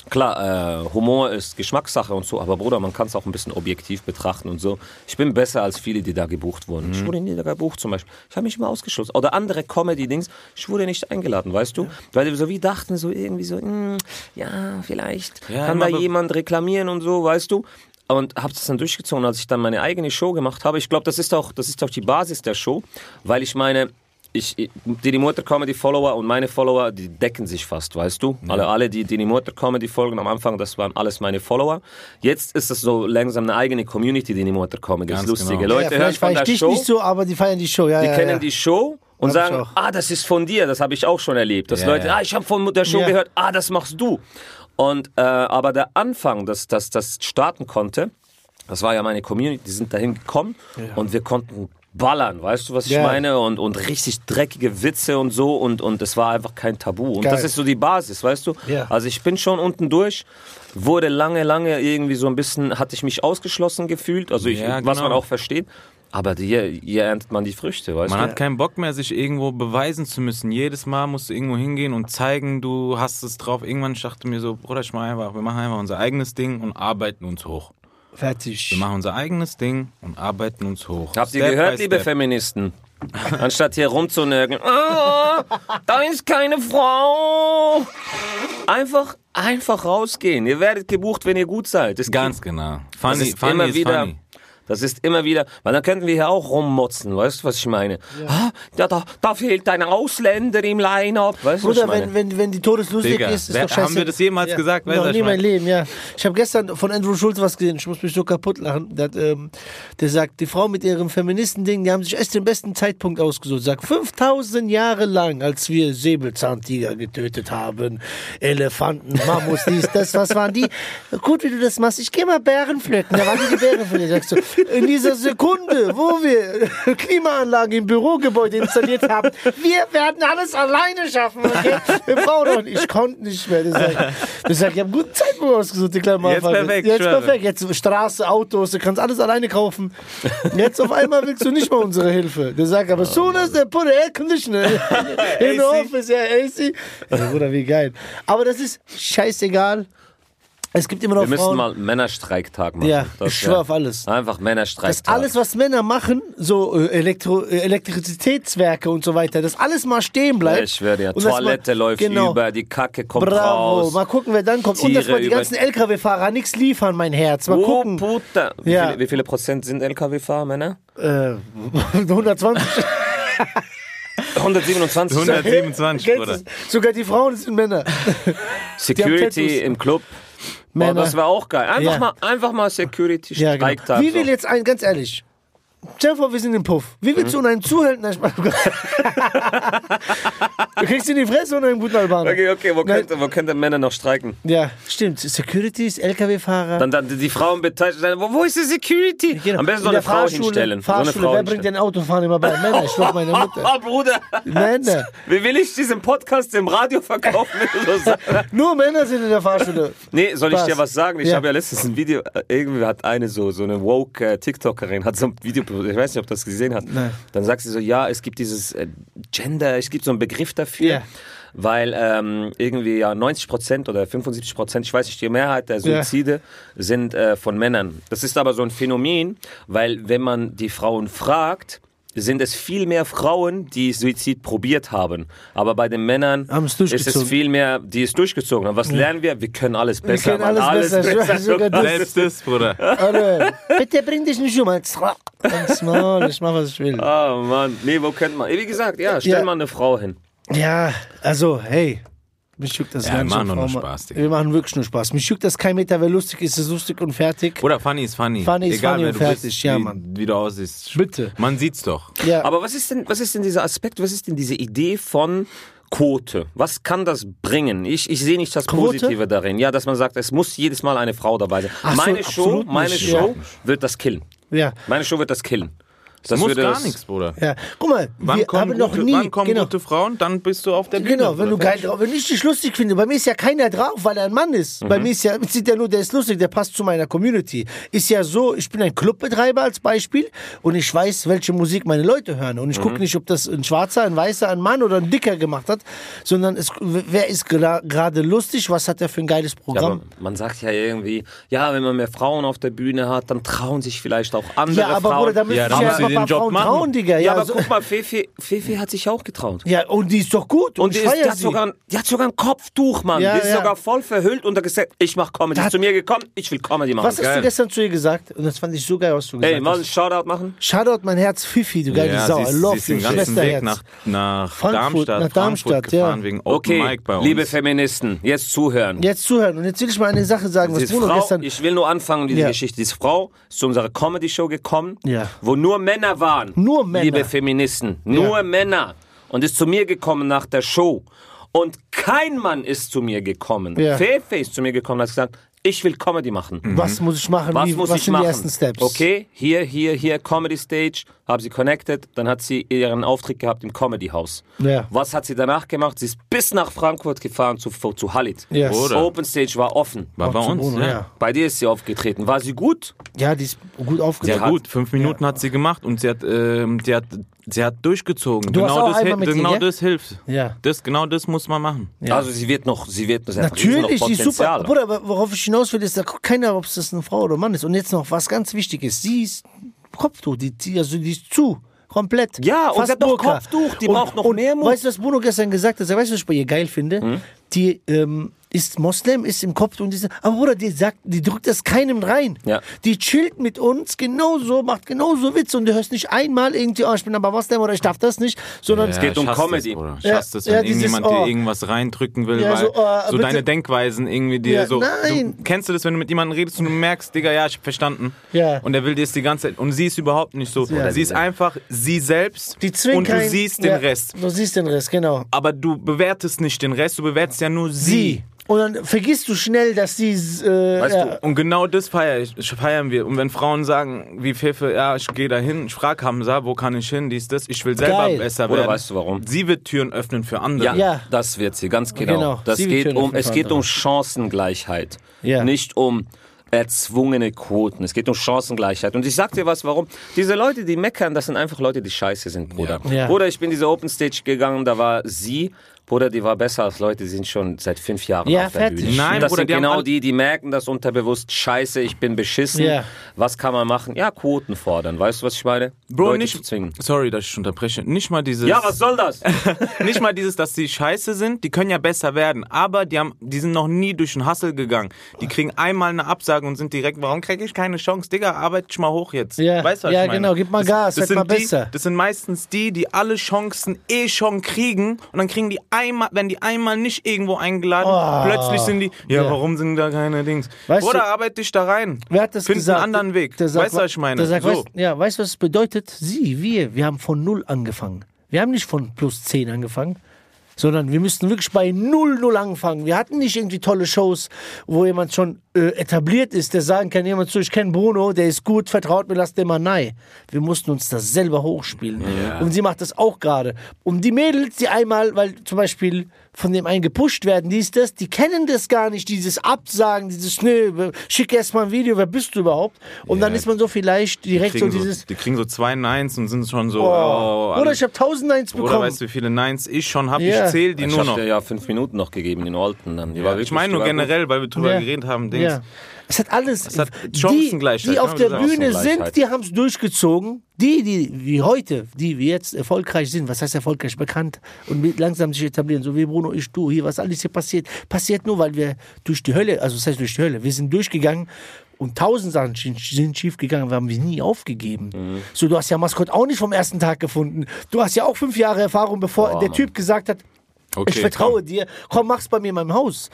[SPEAKER 1] klar, äh, Humor ist Geschmackssache und so, aber Bruder, man kann es auch ein bisschen objektiv betrachten und so. Ich bin besser als viele, die da gebucht wurden. Ich wurde nie da gebucht zum Beispiel. Ich habe mich immer ausgeschlossen. Oder andere Comedy-Dings, ich wurde nicht eingeladen, weißt du? Weil die so wie dachten, so irgendwie so, hm, ja, vielleicht
[SPEAKER 3] Ja,
[SPEAKER 1] kann da jemand reklamieren und so, weißt du? Und habe das dann durchgezogen, als ich dann meine eigene Show gemacht habe. Ich glaube, das ist auch, das ist auch die Basis der Show, weil ich meine, ich, ich- die Motor Comedy Follower und meine Follower, die decken sich fast, weißt du? Alle, alle, die die Motor Comedy folgen am Anfang, das waren alles meine Follower. Jetzt ist es so langsam eine eigene Community, die Motor Comedy. Das ist lustige
[SPEAKER 3] genau.
[SPEAKER 1] Leute
[SPEAKER 2] ja,
[SPEAKER 1] hören von der
[SPEAKER 2] ich dich
[SPEAKER 1] Show.
[SPEAKER 2] nicht so, aber die feiern die Show. Ja,
[SPEAKER 1] Die
[SPEAKER 2] ja,
[SPEAKER 1] kennen
[SPEAKER 2] ja.
[SPEAKER 1] die Show und
[SPEAKER 2] Hab
[SPEAKER 1] sagen, ah, das ist von dir, das habe ich auch schon erlebt. Dass
[SPEAKER 3] Ja,
[SPEAKER 1] Leute,
[SPEAKER 3] ja.
[SPEAKER 1] ah, ich habe von der Show
[SPEAKER 2] Ja.
[SPEAKER 1] gehört, ah, das machst du. Und äh, aber der Anfang, dass das das starten konnte, das war ja meine Community, die sind dahin gekommen und wir konnten ballern, weißt du, was ich
[SPEAKER 2] Ja.
[SPEAKER 1] meine? Und, und richtig dreckige Witze und so und, und es war einfach kein Tabu. Und
[SPEAKER 2] Geil.
[SPEAKER 1] das ist so die Basis, weißt du?
[SPEAKER 2] Ja.
[SPEAKER 1] Also ich bin schon unten durch, wurde lange, lange irgendwie so ein bisschen, hatte ich mich ausgeschlossen gefühlt, also ich,
[SPEAKER 3] Ja,
[SPEAKER 1] was man
[SPEAKER 3] genau.
[SPEAKER 1] auch versteht. Aber hier, hier erntet man die Früchte, weißt
[SPEAKER 3] Man
[SPEAKER 1] du?
[SPEAKER 3] hat keinen Bock mehr, sich irgendwo beweisen zu müssen. Jedes Mal musst du irgendwo hingehen und zeigen, du hast es drauf. Irgendwann dachte mir so, Bruder, ich mach einfach, wir machen einfach unser eigenes Ding und arbeiten uns hoch.
[SPEAKER 2] Fertig.
[SPEAKER 3] Wir machen unser eigenes Ding und arbeiten uns hoch.
[SPEAKER 1] Habt ihr
[SPEAKER 3] Step
[SPEAKER 1] gehört, liebe. Feministen? Anstatt hier rumzunörgeln, oh, da ist keine Frau. Einfach, einfach rausgehen. Ihr werdet gebucht, wenn ihr gut seid. Das
[SPEAKER 3] Ganz genau.
[SPEAKER 1] das
[SPEAKER 3] Funny,
[SPEAKER 1] ist
[SPEAKER 3] funny
[SPEAKER 1] immer wieder.
[SPEAKER 3] funny.
[SPEAKER 1] Das ist immer wieder, weil dann könnten wir hier auch rummotzen, weißt du, was ich meine? Ah, ja, da, da fehlt ein Ausländer im Line-Up, weißt du, was ich meine?
[SPEAKER 2] wenn, wenn, wenn die Todeslustig
[SPEAKER 3] Digga,
[SPEAKER 2] ist, ist
[SPEAKER 3] wer-
[SPEAKER 2] doch scheiße.
[SPEAKER 3] haben wir das jemals gesagt? Weißt
[SPEAKER 2] Noch nie
[SPEAKER 3] ich
[SPEAKER 2] mein? Leben, ja. Ich habe gestern von Andrew Schulz was gesehen. Ich muss mich so kaputt lachen. Der, hat, ähm, der sagt, die Frau mit ihrem Feministending, die haben sich erst den besten Zeitpunkt ausgesucht. Sagt, 5000 Jahre lang, als wir Säbelzahntiger getötet haben, Elefanten, Mammuts, dies, das, was waren die? Gut, wie du das machst. Ich gehe mal Bären pflücken. Da waren die, die Bären pflücken. Sagst du, in dieser Sekunde, wo wir Klimaanlagen im Bürogebäude installiert haben, wir werden alles alleine schaffen, okay? Wir brauchen doch nicht. Ich konnte nicht mehr. Der sagt, der sagt ich habe einen guten Zeitpunkt ausgesucht, die kleine
[SPEAKER 3] Jetzt perfekt,
[SPEAKER 2] Jetzt
[SPEAKER 3] schwöre.
[SPEAKER 2] perfekt. Jetzt Straße, Autos, du kannst alles alleine kaufen. Jetzt auf einmal willst du nicht mal unsere Hilfe. Der sagt aber, soon as they put air conditioner in the office, ja, AC. Ja, Bruder, wie geil. Aber das ist scheißegal. Es gibt immer noch
[SPEAKER 1] wir müssen
[SPEAKER 2] Frauen.
[SPEAKER 1] mal Männerstreiktag machen.
[SPEAKER 2] ja,
[SPEAKER 1] Das
[SPEAKER 2] ich schwör
[SPEAKER 1] wär-
[SPEAKER 2] auf alles.
[SPEAKER 1] Einfach
[SPEAKER 2] Das
[SPEAKER 1] Männerstreiktag.
[SPEAKER 2] alles, was Männer machen, so äh, Elektro, äh, Elektrizitätswerke und so weiter, das alles mal stehen bleibt.
[SPEAKER 1] ich werde ja.
[SPEAKER 2] Und das
[SPEAKER 1] Toilette
[SPEAKER 2] mal,
[SPEAKER 1] läuft
[SPEAKER 2] genau,
[SPEAKER 1] über, die Kacke kommt
[SPEAKER 2] Bravo,
[SPEAKER 1] raus.
[SPEAKER 2] mal gucken, wer dann kommt. und dass
[SPEAKER 1] Tiere
[SPEAKER 2] mal die ganzen LKW-Fahrer nichts liefern, mein Herz. Mal
[SPEAKER 1] Oh,
[SPEAKER 2] gucken.
[SPEAKER 1] Puta. Wie,
[SPEAKER 2] Ja.
[SPEAKER 1] viele, wie viele Prozent sind LKW-Fahrer, Männer?
[SPEAKER 2] Äh, 120.
[SPEAKER 1] 127.
[SPEAKER 3] 127,
[SPEAKER 2] Kennst
[SPEAKER 3] Bruder.
[SPEAKER 2] Sogar die Frauen sind Männer.
[SPEAKER 1] Security im Club.
[SPEAKER 2] Männer.
[SPEAKER 1] das wäre auch geil. Einfach,
[SPEAKER 2] Ja.
[SPEAKER 1] mal, einfach mal Security
[SPEAKER 2] Ja, genau. Wie will jetzt ein, ganz ehrlich, stell dir vor, wir sind im Puff. Wie willst du zuhören? Nein, Spaß. du kriegst in die Fresse oder einen guten Albaner.
[SPEAKER 1] Okay, okay, wo,
[SPEAKER 2] Nein.
[SPEAKER 1] wo könnte Männer noch streiken?
[SPEAKER 2] Ja, stimmt. Securities, LKW-Fahrer.
[SPEAKER 1] Dann, dann die Frauen beteiligt. Wo, wo ist die Security?
[SPEAKER 2] Genau.
[SPEAKER 1] Am besten so
[SPEAKER 2] In
[SPEAKER 1] eine Frau
[SPEAKER 2] Fahrschule,
[SPEAKER 1] hinstellen. So eine
[SPEAKER 2] Fahrschule,
[SPEAKER 1] Frau
[SPEAKER 2] wer bringt denn Autofahren immer bei? Männer, ich glaube meine Mutter.
[SPEAKER 1] Oh, Bruder.
[SPEAKER 2] Männer.
[SPEAKER 1] Wie will ich diesen Podcast im Radio verkaufen? so?
[SPEAKER 2] Nur Männer sind in der Fahrschule.
[SPEAKER 1] Nee, soll ich
[SPEAKER 2] Was?
[SPEAKER 1] dir was sagen? Ich
[SPEAKER 2] Ja.
[SPEAKER 1] habe ja letztens ein Video, äh, irgendwie hat eine so, so eine woke äh, TikTokerin, hat so ein Video ich weiß nicht, ob du das gesehen hast.
[SPEAKER 2] Nein.
[SPEAKER 1] Dann sagt sie so, ja, es gibt dieses äh, Gender, es gibt so einen Begriff dafür.
[SPEAKER 2] Ja.
[SPEAKER 1] Weil ähm, irgendwie ja 90 Prozent oder 75 Prozent, ich weiß nicht, die Mehrheit der. Suizide sind äh, von Männern. Das ist aber so ein Phänomen, weil wenn man die Frauen fragt, sind es viel mehr Frauen, die Suizid probiert haben. Aber bei den Männern ist es viel mehr, die es durchgezogen haben. Was lernen wir? Wir können alles besser.
[SPEAKER 2] können
[SPEAKER 1] Mann.
[SPEAKER 2] alles besser. Sogar das.
[SPEAKER 3] Selbst das, Bruder.
[SPEAKER 2] Alle, bitte bring dich nicht um. Ins Maul, ich mach, was ich will.
[SPEAKER 1] Oh Mann, nee, wo könnte man? Wie gesagt, ja, stell
[SPEAKER 2] Ja.
[SPEAKER 1] mal eine Frau hin.
[SPEAKER 2] Ja, also, hey. Mich juckt das
[SPEAKER 3] Ja,
[SPEAKER 2] gar
[SPEAKER 3] wir
[SPEAKER 2] nicht.
[SPEAKER 3] machen
[SPEAKER 2] ob
[SPEAKER 3] nur Spaß, Digga.
[SPEAKER 2] Wir machen wirklich nur Spaß. Mich juckt das kein Meter. Wer lustig ist, ist lustig und fertig.
[SPEAKER 3] Oder funny ist funny.
[SPEAKER 2] Funny ist
[SPEAKER 3] Egal,
[SPEAKER 2] funny
[SPEAKER 3] wer
[SPEAKER 2] und
[SPEAKER 3] du
[SPEAKER 2] fertig.
[SPEAKER 3] bist,
[SPEAKER 2] Ja,
[SPEAKER 3] wie,
[SPEAKER 2] Mann.
[SPEAKER 3] wie du aussiehst.
[SPEAKER 2] Bitte.
[SPEAKER 3] Man sieht's doch.
[SPEAKER 2] Ja,
[SPEAKER 1] Aber was ist denn, was ist denn dieser Aspekt, was ist denn diese Idee von Quote? Was kann das bringen? Ich, ich sehe nicht das
[SPEAKER 2] Quote?
[SPEAKER 1] Positive darin. Ja, dass man sagt, es muss jedes Mal eine Frau dabei sein.
[SPEAKER 2] Ach so,
[SPEAKER 1] meine Show,
[SPEAKER 2] absolut
[SPEAKER 1] meine
[SPEAKER 2] nicht.
[SPEAKER 1] Show
[SPEAKER 2] Ja.
[SPEAKER 1] wird das killen.
[SPEAKER 2] ja,
[SPEAKER 1] Meine Show wird das killen. Das
[SPEAKER 3] muss gar nichts, Bruder.
[SPEAKER 2] ja. Guck mal,
[SPEAKER 3] Wann
[SPEAKER 2] wir
[SPEAKER 3] kommen,
[SPEAKER 2] haben noch
[SPEAKER 3] gute,
[SPEAKER 2] nie.
[SPEAKER 3] wann kommen
[SPEAKER 2] genau.
[SPEAKER 3] gute Frauen? Dann bist du auf der Bühne.
[SPEAKER 2] Genau, wenn du geil drauf, wenn ich dich lustig finde, bei mir ist ja keiner drauf, weil er ein Mann ist.
[SPEAKER 3] Mhm.
[SPEAKER 2] Bei mir ist ja, sieht ja nur, der ist lustig, der passt zu meiner Community. Ist ja so, ich bin ein Clubbetreiber als Beispiel und ich weiß, welche Musik meine Leute hören. Und ich
[SPEAKER 3] Mhm.
[SPEAKER 2] gucke nicht, ob das ein Schwarzer, ein Weißer, ein Mann oder ein Dicker gemacht hat, sondern es, wer ist gerade lustig, was hat er für ein geiles
[SPEAKER 1] Ja,
[SPEAKER 2] Programm.
[SPEAKER 1] aber man sagt ja irgendwie, ja, wenn man mehr Frauen auf der Bühne hat, dann trauen sich vielleicht auch andere
[SPEAKER 2] Ja, aber
[SPEAKER 1] Frauen.
[SPEAKER 2] Bruder, da müssen
[SPEAKER 3] Ja,
[SPEAKER 2] ja ein
[SPEAKER 3] den Job
[SPEAKER 2] Frauen
[SPEAKER 3] machen.
[SPEAKER 2] trauen, Digga.
[SPEAKER 1] ja,
[SPEAKER 2] Ja,
[SPEAKER 1] aber
[SPEAKER 2] so,
[SPEAKER 1] guck mal, Fefe, Fefe hat sich auch getraut.
[SPEAKER 2] ja, und die ist doch gut. Und,
[SPEAKER 1] Und die,
[SPEAKER 2] ich
[SPEAKER 1] ist, die, hat
[SPEAKER 2] sie.
[SPEAKER 1] sogar, die hat sogar ein Kopftuch, Mann.
[SPEAKER 2] Ja,
[SPEAKER 1] die ist
[SPEAKER 2] ja.
[SPEAKER 1] sogar voll verhüllt und hat gesagt, ich mach Comedy.
[SPEAKER 2] Da
[SPEAKER 1] ist
[SPEAKER 2] hat-
[SPEAKER 1] zu mir gekommen, ich will Comedy machen.
[SPEAKER 2] was hast du gestern zu ihr gesagt? Und das fand ich so geil, was du gesagt
[SPEAKER 1] Ey, mal einen
[SPEAKER 2] hast.
[SPEAKER 1] Shoutout machen?
[SPEAKER 2] Shoutout mein Herz Fifi, du geile
[SPEAKER 3] ja,
[SPEAKER 2] Sau.
[SPEAKER 3] sie
[SPEAKER 2] I
[SPEAKER 3] ist,
[SPEAKER 2] love
[SPEAKER 3] sie ist den
[SPEAKER 2] you,
[SPEAKER 3] ganzen Weg nach, nach
[SPEAKER 2] Frankfurt,
[SPEAKER 3] Darmstadt,
[SPEAKER 2] nach Darmstadt,
[SPEAKER 3] gefahren
[SPEAKER 2] ja.
[SPEAKER 3] wegen Open
[SPEAKER 1] Okay,
[SPEAKER 3] Mic bei uns.
[SPEAKER 1] liebe Feministen, jetzt zuhören.
[SPEAKER 2] Jetzt zuhören. Und jetzt will ich mal eine Sache sagen, was Bruno gestern.
[SPEAKER 1] ich will nur anfangen, diese. Geschichte. Diese Frau ist zu unserer Comedy-Show gekommen, wo nur Männer waren.
[SPEAKER 2] Nur Männer.
[SPEAKER 1] Liebe Feministen, nur
[SPEAKER 2] Ja.
[SPEAKER 1] Männer. Und ist zu mir gekommen nach der Show. Und kein Mann ist zu mir gekommen.
[SPEAKER 2] Ja.
[SPEAKER 1] Fefe ist zu mir gekommen und hat gesagt, ich will Comedy machen.
[SPEAKER 2] was muss ich machen?
[SPEAKER 1] Was
[SPEAKER 2] Wie,
[SPEAKER 1] muss
[SPEAKER 2] was
[SPEAKER 1] ich
[SPEAKER 2] sind
[SPEAKER 1] machen?
[SPEAKER 2] die ersten Steps?
[SPEAKER 1] Okay, hier, hier, hier, Comedy Stage, habe sie connected, dann hat sie ihren Auftritt gehabt im Comedy House.
[SPEAKER 2] Ja.
[SPEAKER 1] Was hat sie danach gemacht? Sie ist bis nach Frankfurt gefahren zu, zu Halit.
[SPEAKER 2] Yes.
[SPEAKER 3] Oder?
[SPEAKER 1] Open Stage war offen.
[SPEAKER 3] War bei uns,
[SPEAKER 2] Bruno,
[SPEAKER 3] ja.
[SPEAKER 2] ja.
[SPEAKER 1] Bei dir ist sie aufgetreten. War sie gut?
[SPEAKER 2] Ja, die ist gut
[SPEAKER 3] Ja,
[SPEAKER 2] aufgetragen.
[SPEAKER 3] gut, fünf Minuten hat sie gemacht und sie hat, ähm, sie hat, sie hat durchgezogen.
[SPEAKER 2] Du
[SPEAKER 3] genau
[SPEAKER 2] auch
[SPEAKER 3] das,
[SPEAKER 2] einmal
[SPEAKER 3] hil-
[SPEAKER 2] mit ihr,
[SPEAKER 3] genau
[SPEAKER 2] ja?
[SPEAKER 3] das hilft.
[SPEAKER 2] Ja.
[SPEAKER 3] Das, genau das muss man machen.
[SPEAKER 2] Ja.
[SPEAKER 1] Also sie wird noch, sie wird, sie
[SPEAKER 2] Natürlich, die ist super. Bruder, worauf ich hinaus will, ist, da guckt keiner, ob das eine Frau oder Mann ist. Und jetzt noch was ganz Wichtiges. Sie ist Kopftuch, die, die, also die ist zu. Komplett.
[SPEAKER 1] Ja, und
[SPEAKER 2] Fast
[SPEAKER 1] sie hat noch
[SPEAKER 2] Burka.
[SPEAKER 1] Kopftuch, die
[SPEAKER 2] und,
[SPEAKER 1] braucht noch
[SPEAKER 2] und
[SPEAKER 1] mehr Mut.
[SPEAKER 2] Weißt du, was Bruno gestern gesagt hat? Weißt du, was ich bei ihr geil finde?
[SPEAKER 1] Hm?
[SPEAKER 2] Die ähm, ist Moslem, ist im Kopf und die sagt, aber Bruder, die sagt, die drückt das keinem rein.
[SPEAKER 1] Ja.
[SPEAKER 2] Die chillt mit uns genauso, macht genauso Witze und du hörst nicht einmal irgendwie, oh, ich bin aber Moslem oder ich darf das nicht, sondern
[SPEAKER 1] geht um
[SPEAKER 3] ich hasse
[SPEAKER 1] Comedy.
[SPEAKER 3] Das. Ich
[SPEAKER 2] Ja,
[SPEAKER 3] hasse das,
[SPEAKER 2] ja,
[SPEAKER 3] wenn
[SPEAKER 2] dieses,
[SPEAKER 3] irgendjemand
[SPEAKER 2] oh.
[SPEAKER 3] dir irgendwas reindrücken will,
[SPEAKER 2] Ja,
[SPEAKER 3] weil
[SPEAKER 2] so, oh,
[SPEAKER 3] so deine Denkweisen irgendwie dir
[SPEAKER 2] Ja,
[SPEAKER 3] so.
[SPEAKER 2] nein.
[SPEAKER 3] Du, kennst du das, wenn du mit jemandem redest und du merkst, Digga, ja, ich hab verstanden.
[SPEAKER 2] Ja.
[SPEAKER 3] Und er will dir das die ganze Zeit. Und sie ist überhaupt nicht so.
[SPEAKER 2] Ja.
[SPEAKER 3] Sie ist einfach sie selbst.
[SPEAKER 2] die
[SPEAKER 3] und du siehst den
[SPEAKER 2] ja,
[SPEAKER 3] Rest.
[SPEAKER 2] Du siehst den Rest, genau.
[SPEAKER 3] Aber du bewertest nicht den Rest, du bewertest ja nur sie.
[SPEAKER 2] Sie. Und dann vergisst du schnell, dass sie. Äh,
[SPEAKER 1] Weißt
[SPEAKER 2] ja,
[SPEAKER 1] du,
[SPEAKER 3] Und genau das feier ich, feiern wir. Und wenn Frauen sagen, wie Pfeffe, ja, ich gehe da hin, ich frage Hamza, wo kann ich hin, dies, das, ich will selber
[SPEAKER 2] Geil.
[SPEAKER 3] besser
[SPEAKER 1] Oder
[SPEAKER 3] werden.
[SPEAKER 1] weißt du warum?
[SPEAKER 3] Sie wird Türen öffnen für andere.
[SPEAKER 1] Ja,
[SPEAKER 2] Ja.
[SPEAKER 1] das wird sie, ganz genau.
[SPEAKER 2] Genau,
[SPEAKER 1] Das
[SPEAKER 2] sie
[SPEAKER 1] geht um, es geht um Chancengleichheit.
[SPEAKER 2] Ja.
[SPEAKER 1] Nicht um erzwungene Quoten. Es geht um Chancengleichheit. Und ich sag dir was, warum. Diese Leute, die meckern, das sind einfach Leute, die scheiße sind, Bruder.
[SPEAKER 2] Ja.
[SPEAKER 1] Bruder, ich bin diese Open Stage gegangen, da war sie. Bruder, die war besser als Leute, die sind schon seit fünf Jahren
[SPEAKER 2] Ja,
[SPEAKER 1] auf der
[SPEAKER 2] fertig.
[SPEAKER 1] Bühne.
[SPEAKER 3] Nein,
[SPEAKER 1] das
[SPEAKER 3] Bruder,
[SPEAKER 1] sind
[SPEAKER 3] die
[SPEAKER 1] genau die, die merken das unterbewusst. Scheiße, ich bin beschissen.
[SPEAKER 2] Ja.
[SPEAKER 1] Was kann man machen? Ja, Quoten fordern. Weißt du, was ich meine?
[SPEAKER 3] Bro,
[SPEAKER 1] Leute
[SPEAKER 3] nicht,
[SPEAKER 1] zwingen.
[SPEAKER 3] sorry, dass ich unterbreche. Nicht mal dieses,
[SPEAKER 1] Ja, was soll das?
[SPEAKER 3] nicht mal dieses, dass sie scheiße sind. Die können ja besser werden. Aber die haben, die sind noch nie durch den Hassel gegangen. Die kriegen einmal eine Absage und sind direkt, warum kriege ich keine Chance? Digga, arbeite ich mal hoch jetzt.
[SPEAKER 2] Ja,
[SPEAKER 3] weißt du, was
[SPEAKER 2] ja,
[SPEAKER 3] ich meine?
[SPEAKER 2] genau, gib mal Gas, werd
[SPEAKER 3] sind
[SPEAKER 2] mal
[SPEAKER 3] die,
[SPEAKER 2] besser.
[SPEAKER 3] Das sind meistens die, die alle Chancen eh schon kriegen und dann kriegen die einmal, wenn die einmal nicht irgendwo eingeladen,
[SPEAKER 2] Oh.
[SPEAKER 3] plötzlich sind die, ja,
[SPEAKER 2] Ja.
[SPEAKER 3] warum sind da keine Dings?
[SPEAKER 2] Weißt
[SPEAKER 3] Oder
[SPEAKER 2] du-
[SPEAKER 3] arbeite dich da rein.
[SPEAKER 2] Wer hat das
[SPEAKER 3] Find
[SPEAKER 2] gesagt?
[SPEAKER 3] einen anderen Weg.
[SPEAKER 2] Der sagt,
[SPEAKER 3] weißt du, was ich meine?
[SPEAKER 2] Der sagt,
[SPEAKER 3] so.
[SPEAKER 2] weißt, ja, weißt du, was es bedeutet? Sie, wir, wir haben von null angefangen. Wir haben nicht von plus 10 angefangen, sondern wir müssten wirklich bei null null anfangen. Wir hatten nicht irgendwie tolle Shows, wo jemand schon äh, etabliert ist, der sagen kann jemand zu, ich kenne Bruno, der ist gut, vertraut mir, lasst den mal nein. Wir mussten uns das selber hochspielen. Und sie macht das auch gerade. Und die Mädels, die einmal, weil zum Beispiel von dem einen gepusht werden, dies, das, die kennen das gar nicht, dieses Absagen, dieses, nö, schick erst mal ein Video, wer bist du überhaupt? Und dann
[SPEAKER 3] Ja.
[SPEAKER 2] ist man so vielleicht direkt so dieses,
[SPEAKER 3] die kriegen so zwei Nines und sind schon so.
[SPEAKER 2] oh,
[SPEAKER 3] Oh,
[SPEAKER 2] oder ich habe 1001
[SPEAKER 3] oder
[SPEAKER 2] bekommen.
[SPEAKER 3] weißt du, wie viele Nines ich schon habe?
[SPEAKER 2] Ja.
[SPEAKER 3] Ich zähle die
[SPEAKER 1] Ich
[SPEAKER 3] nur noch.
[SPEAKER 1] ja fünf Minuten noch gegeben in Olten dann. Die war
[SPEAKER 3] Ja,
[SPEAKER 1] wirklich,
[SPEAKER 3] ich meine nur
[SPEAKER 1] die war gut.
[SPEAKER 3] generell, weil wir drüber
[SPEAKER 2] Ja.
[SPEAKER 3] geredet haben, Dings.
[SPEAKER 2] Es hat alles.
[SPEAKER 3] Es hat
[SPEAKER 2] die, die auf
[SPEAKER 3] ne?
[SPEAKER 2] der
[SPEAKER 3] Das ist
[SPEAKER 2] Bühne sind, die haben es durchgezogen. Die, die wie heute, die wie jetzt erfolgreich sind, was heißt erfolgreich bekannt und langsam sich etablieren, so wie Bruno, ich, du, hier, was alles hier passiert, passiert nur, weil wir durch die Hölle, also das heißt durch die Hölle, wir sind durchgegangen und tausend Sachen sind sind schief gegangen, wir haben sie nie aufgegeben.
[SPEAKER 1] Mhm.
[SPEAKER 2] So, du hast ja Maskott auch nicht vom ersten Tag gefunden. Du hast ja auch fünf Jahre Erfahrung, bevor
[SPEAKER 1] Boah,
[SPEAKER 2] der
[SPEAKER 1] Mann.
[SPEAKER 2] Typ gesagt hat,
[SPEAKER 3] Okay,
[SPEAKER 2] ich vertraue
[SPEAKER 3] komm.
[SPEAKER 2] dir, komm, mach's bei mir in meinem Haus.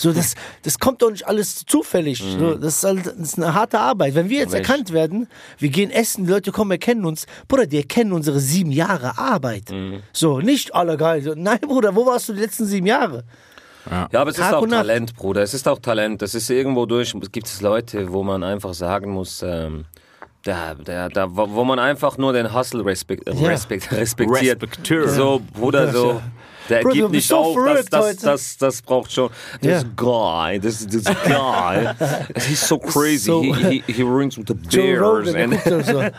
[SPEAKER 2] So, das, das kommt doch nicht alles zufällig. So, das, ist halt, das ist eine harte Arbeit. Wenn wir jetzt
[SPEAKER 1] Mensch.
[SPEAKER 2] erkannt werden, wir gehen essen, die Leute kommen, erkennen uns, Bruder, die erkennen unsere sieben Jahre Arbeit. So, nicht alle geil. So, nein, Bruder, wo warst du die letzten sieben Jahre?
[SPEAKER 1] Ja, aber es
[SPEAKER 2] Tag
[SPEAKER 1] ist auch. Talent, Bruder. Es ist auch Talent. Das ist irgendwo durch. Gibt es Leute, wo man einfach sagen muss, ähm, da, da, da, wo wo man einfach nur den Hustle respekt, äh,
[SPEAKER 2] Ja.
[SPEAKER 1] respekt, respektiert.
[SPEAKER 3] Respekteur.
[SPEAKER 1] So, Bruder, so. Der
[SPEAKER 2] Bro,
[SPEAKER 1] gibt nicht
[SPEAKER 2] so
[SPEAKER 1] auf, das, das, das, das braucht schon. This guy, this, this guy, he's so crazy.
[SPEAKER 2] So-
[SPEAKER 1] he, he, he rings with the bears.
[SPEAKER 2] Rogan,
[SPEAKER 1] and,
[SPEAKER 2] so.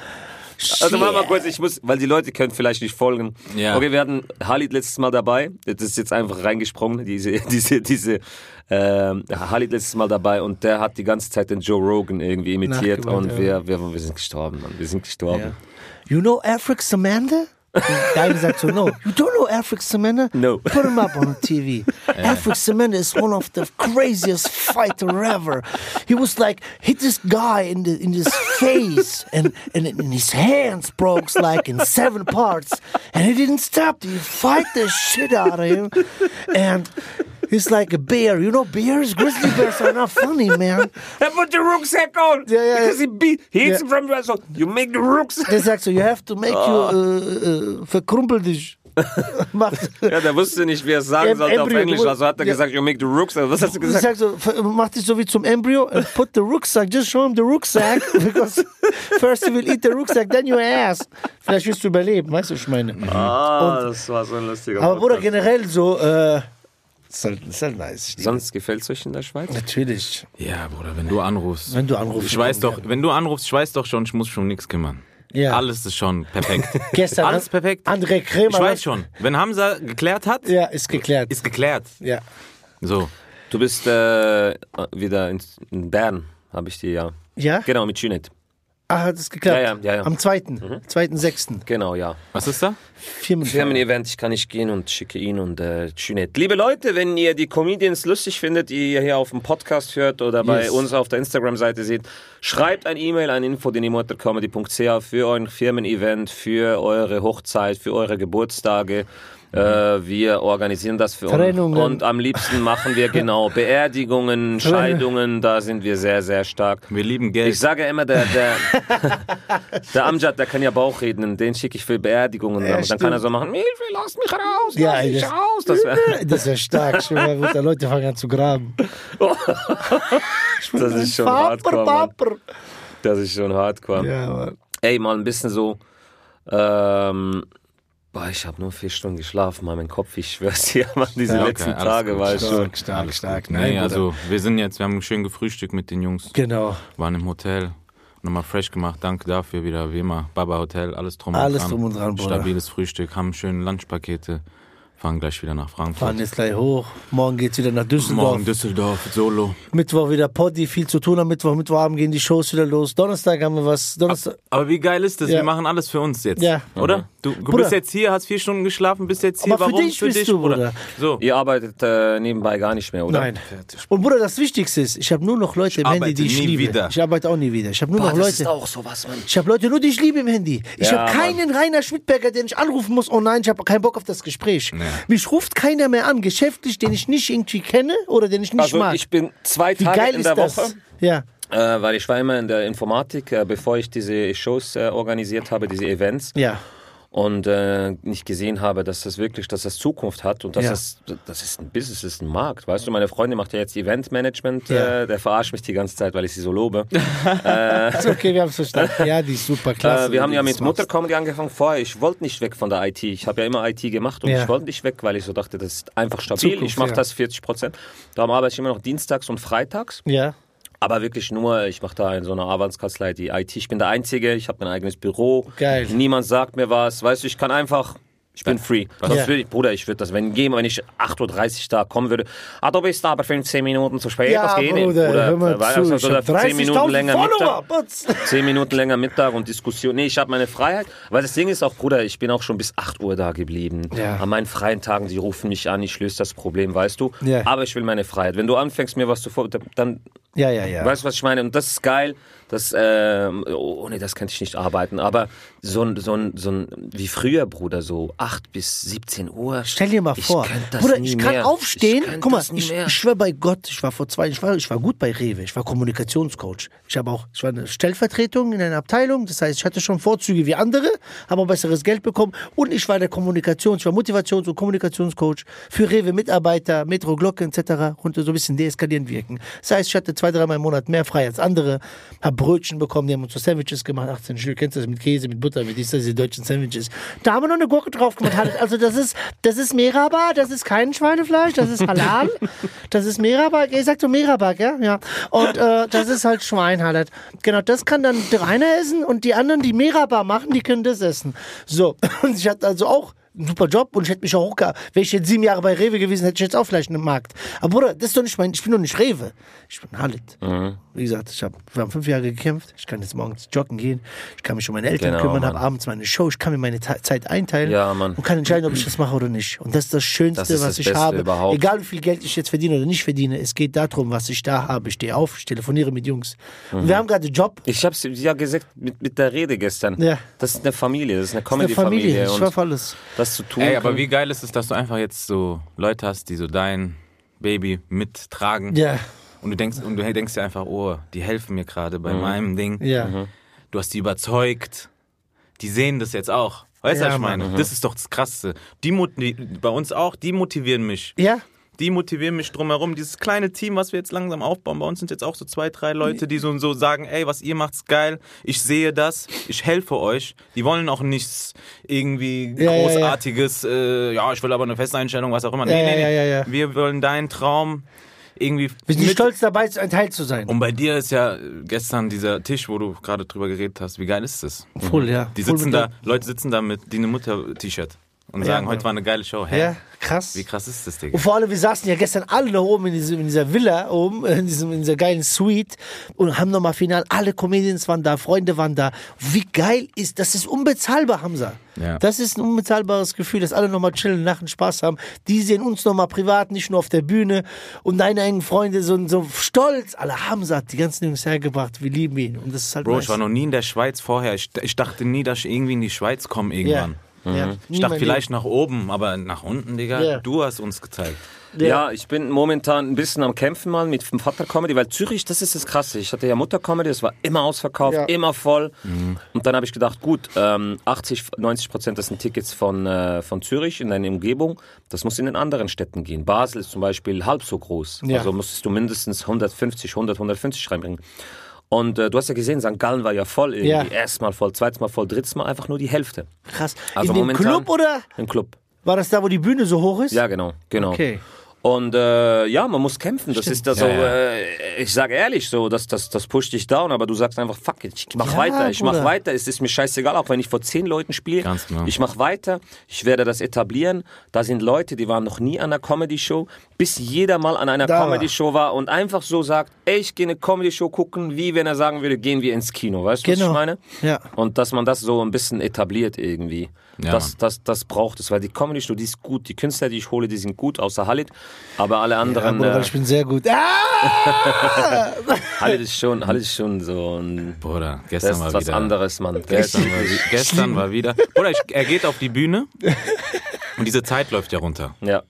[SPEAKER 1] also mach mal kurz, ich muss, weil die Leute können vielleicht nicht folgen.
[SPEAKER 3] Ja.
[SPEAKER 1] Okay, wir hatten Halid letztes Mal dabei. Das ist jetzt einfach reingesprungen, diese, diese, diese, ähm, Halid letztes Mal dabei und der hat die ganze Zeit den Joe Rogan irgendwie imitiert und
[SPEAKER 2] ja.
[SPEAKER 1] wir, wir, wir sind gestorben, Mann. Wir sind gestorben.
[SPEAKER 2] You know Afric Samanda? Eine sagt so, no. You don't know Afric Samanda?
[SPEAKER 1] No.
[SPEAKER 2] Put him up on the TV. Afric Samanda is one of the craziest fighter ever. He was like, hit this guy in the in his face and, and, and his hands broke like in seven parts. And he didn't stop. He fight the shit out of him. And he's like a bear. You know bears? Grizzly bears are not funny, man.
[SPEAKER 1] put the rucksack on!
[SPEAKER 2] Ja, ja,
[SPEAKER 1] Because he beat, he him from the so you make the rucksack.
[SPEAKER 2] Der sagt so, you have to make you, äh, äh, verkrumpel dich.
[SPEAKER 1] Ja, der wusste nicht, wie er es sagen
[SPEAKER 2] Em-
[SPEAKER 1] sollte auf Englisch, also hat er
[SPEAKER 2] Ja.
[SPEAKER 1] gesagt, you make the rucksack. Was hast du
[SPEAKER 2] Ich
[SPEAKER 1] gesagt?
[SPEAKER 2] sag so, mach dich so wie zum Embryo and put the rucksack, just show him the rucksack, because first you will eat the rucksack, then your ass. Vielleicht wirst du überleben, weißt du, was ich meine.
[SPEAKER 1] Ah, das war so ein lustiger
[SPEAKER 2] Aber Bruder, generell so, äh, ist halt, ist halt nice.
[SPEAKER 1] Sonst gefällt es euch in der Schweiz?
[SPEAKER 2] Natürlich.
[SPEAKER 3] Ja, Bruder, wenn du anrufst.
[SPEAKER 2] Wenn du anrufst.
[SPEAKER 3] Ich weiß doch, wenn du anrufst, ich weiß doch schon, ich muss schon nichts kümmern.
[SPEAKER 2] Ja.
[SPEAKER 3] Alles ist schon perfekt.
[SPEAKER 2] Gestern,
[SPEAKER 3] Alles perfekt.
[SPEAKER 2] André Kremer.
[SPEAKER 3] Ich weiß schon. Wenn Hamza geklärt hat,
[SPEAKER 2] Ja, ist geklärt.
[SPEAKER 3] ist geklärt.
[SPEAKER 2] Ja.
[SPEAKER 3] So.
[SPEAKER 1] Du bist äh, wieder in, in Bern, habe ich dir ja.
[SPEAKER 2] Ja?
[SPEAKER 1] Genau, mit Junet.
[SPEAKER 2] Ah, hat es geklappt?
[SPEAKER 1] Ja, ja, ja, ja.
[SPEAKER 2] Am 2., 2.6.
[SPEAKER 1] Genau, ja.
[SPEAKER 3] Was ist da?
[SPEAKER 2] Firmen
[SPEAKER 1] Firmen-Event, ich kann nicht gehen und schicke ihn und äh, Junet. Liebe Leute, wenn ihr die Comedians lustig findet, die ihr hier auf dem Podcast hört oder bei
[SPEAKER 2] Yes.
[SPEAKER 1] uns auf der Instagram-Seite seht, schreibt ein E-Mail an info.denimotorcomedy.ch für euer Firmen-Event, für eure Hochzeit, für eure Geburtstage. Äh, wir organisieren das für uns.
[SPEAKER 2] Trennungen.
[SPEAKER 1] Und am liebsten machen wir genau Beerdigungen, Scheidungen, da sind wir sehr, sehr stark.
[SPEAKER 3] Wir lieben Geld.
[SPEAKER 1] Ich sage immer, der, der, der Amjad, der kann ja Bauch reden, den schicke ich für Beerdigungen.
[SPEAKER 2] Ja,
[SPEAKER 1] dann kann er so machen, Hilfe, lass mich raus,
[SPEAKER 2] Ja,
[SPEAKER 1] lass mich
[SPEAKER 2] das-
[SPEAKER 1] raus. Das, wär,
[SPEAKER 2] Das ist ja stark. Schon mal der Leute fangen an zu graben.
[SPEAKER 1] das ist schon hardcore, Mann. Das ist schon hardcore.
[SPEAKER 2] Ja.
[SPEAKER 1] Ey, mal ein bisschen so, ähm, boah, ich habe nur vier Stunden geschlafen, mal mein Kopf, ich schwör's dir, Mann, diese
[SPEAKER 2] Ja, okay,
[SPEAKER 1] letzten
[SPEAKER 3] alles
[SPEAKER 1] Tage
[SPEAKER 3] gut.
[SPEAKER 1] war ich schon.
[SPEAKER 2] Stark, stark, stark.
[SPEAKER 3] Nee,
[SPEAKER 2] Nein,
[SPEAKER 3] also wir sind jetzt, wir haben schön gefrühstückt mit den Jungs,
[SPEAKER 2] Genau.
[SPEAKER 3] waren im Hotel, nochmal fresh gemacht, danke dafür wieder, wie immer, Baba Hotel, alles drum und
[SPEAKER 2] Alles
[SPEAKER 3] dran.
[SPEAKER 2] drum und dran, Bruder.
[SPEAKER 3] Stabiles Frühstück, haben schöne Lunchpakete, fahren gleich wieder nach Frankfurt.
[SPEAKER 2] Fahren jetzt gleich hoch. Morgen geht's wieder nach Düsseldorf.
[SPEAKER 3] Morgen Düsseldorf, Solo.
[SPEAKER 2] Mittwoch wieder Poddy, viel zu tun am Mittwoch. Mittwochabend gehen die Shows wieder los. Donnerstag haben wir was. Donnerstag.
[SPEAKER 3] Aber wie geil ist das?
[SPEAKER 2] Ja.
[SPEAKER 3] Wir machen alles für uns jetzt.
[SPEAKER 2] Ja.
[SPEAKER 3] Oder? Du, du bist jetzt hier, hast vier Stunden geschlafen, bist jetzt hier.
[SPEAKER 2] Aber für
[SPEAKER 3] Warum?
[SPEAKER 2] dich bist du, Bruder.
[SPEAKER 3] So.
[SPEAKER 1] Ihr arbeitet äh, nebenbei gar nicht mehr, oder?
[SPEAKER 2] Nein. Und Bruder, das Wichtigste ist, ich habe nur noch Leute im Handy, die ich
[SPEAKER 3] nie
[SPEAKER 2] liebe.
[SPEAKER 3] wieder.
[SPEAKER 2] Ich arbeite auch nie wieder. Ich habe nur
[SPEAKER 1] Boah,
[SPEAKER 2] noch
[SPEAKER 1] das
[SPEAKER 2] Leute.
[SPEAKER 1] ist auch sowas, Mann.
[SPEAKER 2] Ich habe Leute nur, die ich liebe im Handy. Ich
[SPEAKER 1] Ja,
[SPEAKER 2] habe keinen Rainer Schmidberger, den ich anrufen muss. Oh nein, ich habe keinen Bock auf das Gespräch. Mich ruft keiner mehr an, geschäftlich, den ich nicht irgendwie kenne oder den ich nicht
[SPEAKER 1] Also
[SPEAKER 2] mag.
[SPEAKER 1] ich bin zwei
[SPEAKER 2] Wie
[SPEAKER 1] Tage
[SPEAKER 2] geil
[SPEAKER 1] in
[SPEAKER 2] ist
[SPEAKER 1] der
[SPEAKER 2] das?
[SPEAKER 1] Woche.
[SPEAKER 2] Ja.
[SPEAKER 1] Äh, weil ich war immer in der Informatik, äh, bevor ich diese Shows äh, organisiert habe, diese Events.
[SPEAKER 2] Ja.
[SPEAKER 1] Und äh, nicht gesehen habe, dass das wirklich, dass das Zukunft hat und dass
[SPEAKER 2] Ja.
[SPEAKER 1] das, das ist ein Business, das ist ein Markt. Weißt du, meine Freundin macht ja jetzt Eventmanagement,
[SPEAKER 2] Ja.
[SPEAKER 1] äh, der verarscht mich die ganze Zeit, weil ich sie so lobe.
[SPEAKER 2] Ist okay, wir haben es verstanden. Ja, die ist super klasse.
[SPEAKER 1] Äh, wir haben ja mit. Muttercomedy angefangen vorher. Ich wollte nicht weg von der IT. Ich habe ja immer IT gemacht und
[SPEAKER 2] Ja.
[SPEAKER 1] ich wollte nicht weg, weil ich so dachte, das ist einfach stabil.
[SPEAKER 2] Zukunft,
[SPEAKER 1] ich mache das 40 Prozent. Darum arbeite ich immer noch dienstags und freitags.
[SPEAKER 2] Ja.
[SPEAKER 1] Aber wirklich nur, ich mache da in so einer Avanzkanzlei die IT. Ich bin der Einzige, ich habe mein eigenes Büro.
[SPEAKER 2] Geil.
[SPEAKER 1] Niemand sagt mir was. Weißt du, ich kann einfach, ich bin free. Sonst
[SPEAKER 2] Ja.
[SPEAKER 1] würde ich, Bruder, ich würde das, wenn gehen, wenn ich 8.30 Uhr da kommen würde, ah, du bist aber 15 Minuten zu spät,
[SPEAKER 2] Ja,
[SPEAKER 1] das geht nicht.
[SPEAKER 2] Bruder, hör mal
[SPEAKER 1] weil-
[SPEAKER 2] zu,
[SPEAKER 1] also,
[SPEAKER 2] ich
[SPEAKER 1] oder
[SPEAKER 2] hab
[SPEAKER 1] 10 Minuten
[SPEAKER 2] 30.000
[SPEAKER 1] länger
[SPEAKER 2] Follower,
[SPEAKER 1] Mittag.
[SPEAKER 2] Butz.
[SPEAKER 1] Zehn Minuten länger Mittag und Diskussion. Nee, ich habe meine Freiheit. Weil das Ding ist auch, Bruder, ich bin auch schon bis 8 Uhr da geblieben.
[SPEAKER 2] Ja.
[SPEAKER 1] An meinen freien Tagen, die rufen mich an, ich löse das Problem, weißt du.
[SPEAKER 2] Ja.
[SPEAKER 1] Aber ich will meine Freiheit. Wenn du anfängst, mir was zu vor, dann,
[SPEAKER 2] Ja, ja, ja.
[SPEAKER 1] weißt du, was ich meine? Und das ist geil. Das, ähm, ohne das könnte ich nicht arbeiten. Aber so ein, so ein, so ein, wie früher, Bruder, so 8 bis 17 Uhr.
[SPEAKER 2] Stell dir mal
[SPEAKER 1] ich
[SPEAKER 2] vor, Bruder, ich kann
[SPEAKER 1] mehr.
[SPEAKER 2] aufstehen.
[SPEAKER 1] Ich
[SPEAKER 2] Guck mal, ich, ich schwöre bei Gott, ich war vor zwei, ich war, ich war gut bei Rewe, ich war Kommunikationscoach. Ich habe auch, ich war eine Stellvertretung in einer Abteilung, das heißt, ich hatte schon Vorzüge wie andere, habe auch besseres Geld bekommen und ich war der Kommunikations, ich war Motivations- und Kommunikationscoach für Rewe Mitarbeiter, Metro Glocke etc. konnte so ein bisschen deeskalierend wirken. Das heißt, ich hatte zwei, dreimal im Monat mehr frei als andere, habe Brötchen bekommen, die haben uns so Sandwiches gemacht, 18 Stück, kennst du das mit Käse, mit Butter, mit dies, diese deutschen Sandwiches. Da haben wir noch eine Gurke drauf gemacht. Also das ist, das ist Meraba, das ist kein Schweinefleisch, das ist Halal, das ist Meraba, ihr sagt so Meraba, ja? ja. Und äh, das ist halt Schwein halt. Genau, das kann dann der eine essen und die anderen, die Meraba machen, die können das essen. So, und ich hatte also auch einen super Job und ich hätte mich auch, wäre ich jetzt sieben Jahre bei Rewe gewesen, hätte ich jetzt auch vielleicht einen Markt. Aber Bruder, das ist doch nicht mein, ich bin doch nicht Rewe. Ich bin Halit. Wie gesagt, ich hab, wir haben fünf Jahre gekämpft. Ich kann jetzt morgens joggen gehen. Ich kann mich um meine Eltern
[SPEAKER 1] Genau,
[SPEAKER 2] kümmern, habe abends meine Show. Ich kann mir meine Ta- Zeit einteilen
[SPEAKER 1] Ja, Mann.
[SPEAKER 2] und kann entscheiden, ob ich das mache oder nicht. Und das ist das Schönste,
[SPEAKER 1] Das ist
[SPEAKER 2] was
[SPEAKER 1] das
[SPEAKER 2] ich
[SPEAKER 1] Beste
[SPEAKER 2] habe.
[SPEAKER 1] überhaupt.
[SPEAKER 2] Egal wie viel Geld ich jetzt verdiene oder nicht verdiene, es geht darum, was ich da habe. Ich stehe auf, ich telefoniere mit Jungs. Und wir haben gerade Job.
[SPEAKER 1] Ich habe es ja gesagt mit, mit der Rede gestern.
[SPEAKER 2] Ja.
[SPEAKER 1] Das ist eine Familie, das ist eine
[SPEAKER 2] Das ist eine Familie.
[SPEAKER 1] Comedy-Familie.
[SPEAKER 2] Ich schaffe alles.
[SPEAKER 1] das zu tun.
[SPEAKER 3] Ey, aber wie geil ist es, dass du einfach jetzt so Leute hast, die so dein Baby mittragen.
[SPEAKER 2] Ja,
[SPEAKER 3] Und du denkst, und du denkst dir einfach, oh, die helfen mir gerade bei meinem Ding.
[SPEAKER 2] ja.
[SPEAKER 3] Du hast die überzeugt. Die sehen das jetzt auch. Weißt du,
[SPEAKER 2] Ja,
[SPEAKER 3] was ich
[SPEAKER 2] Mann.
[SPEAKER 3] meine? Das ist doch das Krasse. Die, die bei uns auch, die motivieren mich.
[SPEAKER 2] Ja,
[SPEAKER 3] Die motivieren mich drumherum. Dieses kleine Team, was wir jetzt langsam aufbauen, bei uns sind jetzt auch so zwei, drei Leute, die so, so sagen, ey, was ihr macht's geil, ich sehe das, ich helfe euch. Die wollen auch nichts irgendwie
[SPEAKER 2] Ja, ja, ja.
[SPEAKER 3] großartiges, äh, ja, ich will aber eine Festeinstellung, was auch immer.
[SPEAKER 2] Ja, ja, ja, ja, ja.
[SPEAKER 3] Wir wollen deinen Traum irgendwie
[SPEAKER 2] sind
[SPEAKER 3] mit-
[SPEAKER 2] stolz dabei, ein Teil zu sein.
[SPEAKER 3] Und bei dir ist ja gestern dieser Tisch, wo du gerade drüber geredet hast, wie geil ist das?
[SPEAKER 2] Voll, ja.
[SPEAKER 3] Die
[SPEAKER 2] Voll
[SPEAKER 3] sitzen da, Leute sitzen da mit Dine Mutter-T-Shirt und
[SPEAKER 2] Ja,
[SPEAKER 3] sagen,
[SPEAKER 2] Mann.
[SPEAKER 3] heute war eine geile Show. Hä?
[SPEAKER 2] Ja, krass.
[SPEAKER 3] Wie krass ist das, Digga?
[SPEAKER 2] Und vor allem, wir saßen ja gestern alle da oben in, diesem, in dieser Villa oben, in, diesem, in dieser geilen Suite und haben nochmal final, alle Comedians waren da, Freunde waren da. Wie geil ist, das ist unbezahlbar, Hamza.
[SPEAKER 3] Ja.
[SPEAKER 2] Das ist ein unbezahlbares Gefühl, dass alle nochmal chillen, lachen, Spaß haben. Die sehen uns nochmal privat, nicht nur auf der Bühne. Und deine engen Freunde so, so stolz. Alle Hamza hat die ganzen Jungs hergebracht, wir lieben ihn. Und das ist halt
[SPEAKER 3] Bro,
[SPEAKER 2] nice.
[SPEAKER 3] ich war noch nie in der Schweiz vorher. Ich, ich dachte nie, dass ich irgendwie in die Schweiz komme
[SPEAKER 2] ja.
[SPEAKER 3] irgendwann.
[SPEAKER 2] Ja.
[SPEAKER 3] Ich dachte vielleicht nach oben, aber nach unten, Digga.
[SPEAKER 2] Ja.
[SPEAKER 3] Du hast uns gezeigt.
[SPEAKER 1] Ja, ich bin momentan ein bisschen am Kämpfen mal mit dem Vater Comedy, weil Zürich, das ist das Krasse. Ich hatte ja Mutter Comedy, das war immer ausverkauft,
[SPEAKER 2] Ja.
[SPEAKER 1] immer voll. Und dann habe ich gedacht, gut, ähm, 80, 90 Prozent das sind Tickets von, äh, von Zürich in deiner Umgebung. Das muss in den anderen Städten gehen. Basel ist zum Beispiel halb so groß.
[SPEAKER 2] Ja.
[SPEAKER 1] Also musstest du mindestens 150, 100, 150 reinbringen. Und äh, du hast ja gesehen, St. Gallen war ja voll irgendwie.
[SPEAKER 2] Ja.
[SPEAKER 1] Erstmal voll, zweites Mal voll, drittes Mal einfach nur die Hälfte
[SPEAKER 2] Krass.
[SPEAKER 1] Also
[SPEAKER 2] in dem
[SPEAKER 1] momentan-
[SPEAKER 2] Club oder
[SPEAKER 1] im Club.
[SPEAKER 2] war das da, wo die Bühne so hoch ist?
[SPEAKER 1] Ja, genau, genau.
[SPEAKER 2] Okay.
[SPEAKER 1] Und äh, ja, man muss kämpfen. Das ist da so,
[SPEAKER 3] Ja, ja.
[SPEAKER 1] Äh, ich sage ehrlich, so, das, das, das pusht dich down, aber du sagst einfach, fuck it, ich mach
[SPEAKER 2] Ja,
[SPEAKER 1] weiter, ich mach
[SPEAKER 2] Bruder.
[SPEAKER 1] weiter, es ist mir scheißegal, auch wenn ich vor zehn Leuten spiele.
[SPEAKER 3] Ganz genau.
[SPEAKER 1] Ich mach weiter, ich werde das etablieren. Da sind Leute, die waren noch nie an einer Comedy-Show, bis jeder mal an einer. Comedy-Show war und einfach so sagt, ey, ich gehe eine Comedy-Show gucken, wie wenn er sagen würde, gehen wir ins Kino, weißt du, was
[SPEAKER 2] Genau.
[SPEAKER 1] ich meine?
[SPEAKER 2] Ja.
[SPEAKER 1] Und dass man das so ein bisschen etabliert irgendwie.
[SPEAKER 3] Ja,
[SPEAKER 1] das,
[SPEAKER 3] Mann.
[SPEAKER 1] das, das braucht es, weil die Comedy-Show, die ist gut. Die Künstler, die ich hole, die sind gut, außer Halit. Aber alle
[SPEAKER 2] Ja,
[SPEAKER 1] anderen,
[SPEAKER 2] Bruder,
[SPEAKER 1] äh,
[SPEAKER 2] ich bin sehr gut. Ah!
[SPEAKER 1] Halit ist schon, Halit ist schon so ein,
[SPEAKER 3] Bruder,
[SPEAKER 1] das
[SPEAKER 3] gestern
[SPEAKER 1] ist
[SPEAKER 3] war
[SPEAKER 1] was
[SPEAKER 3] wieder.
[SPEAKER 1] anderes, Mann. Der ist,
[SPEAKER 3] Gestern war, gestern war wieder. Bruder, ich, er geht auf die Bühne und diese Zeit läuft ja runter.
[SPEAKER 1] ja.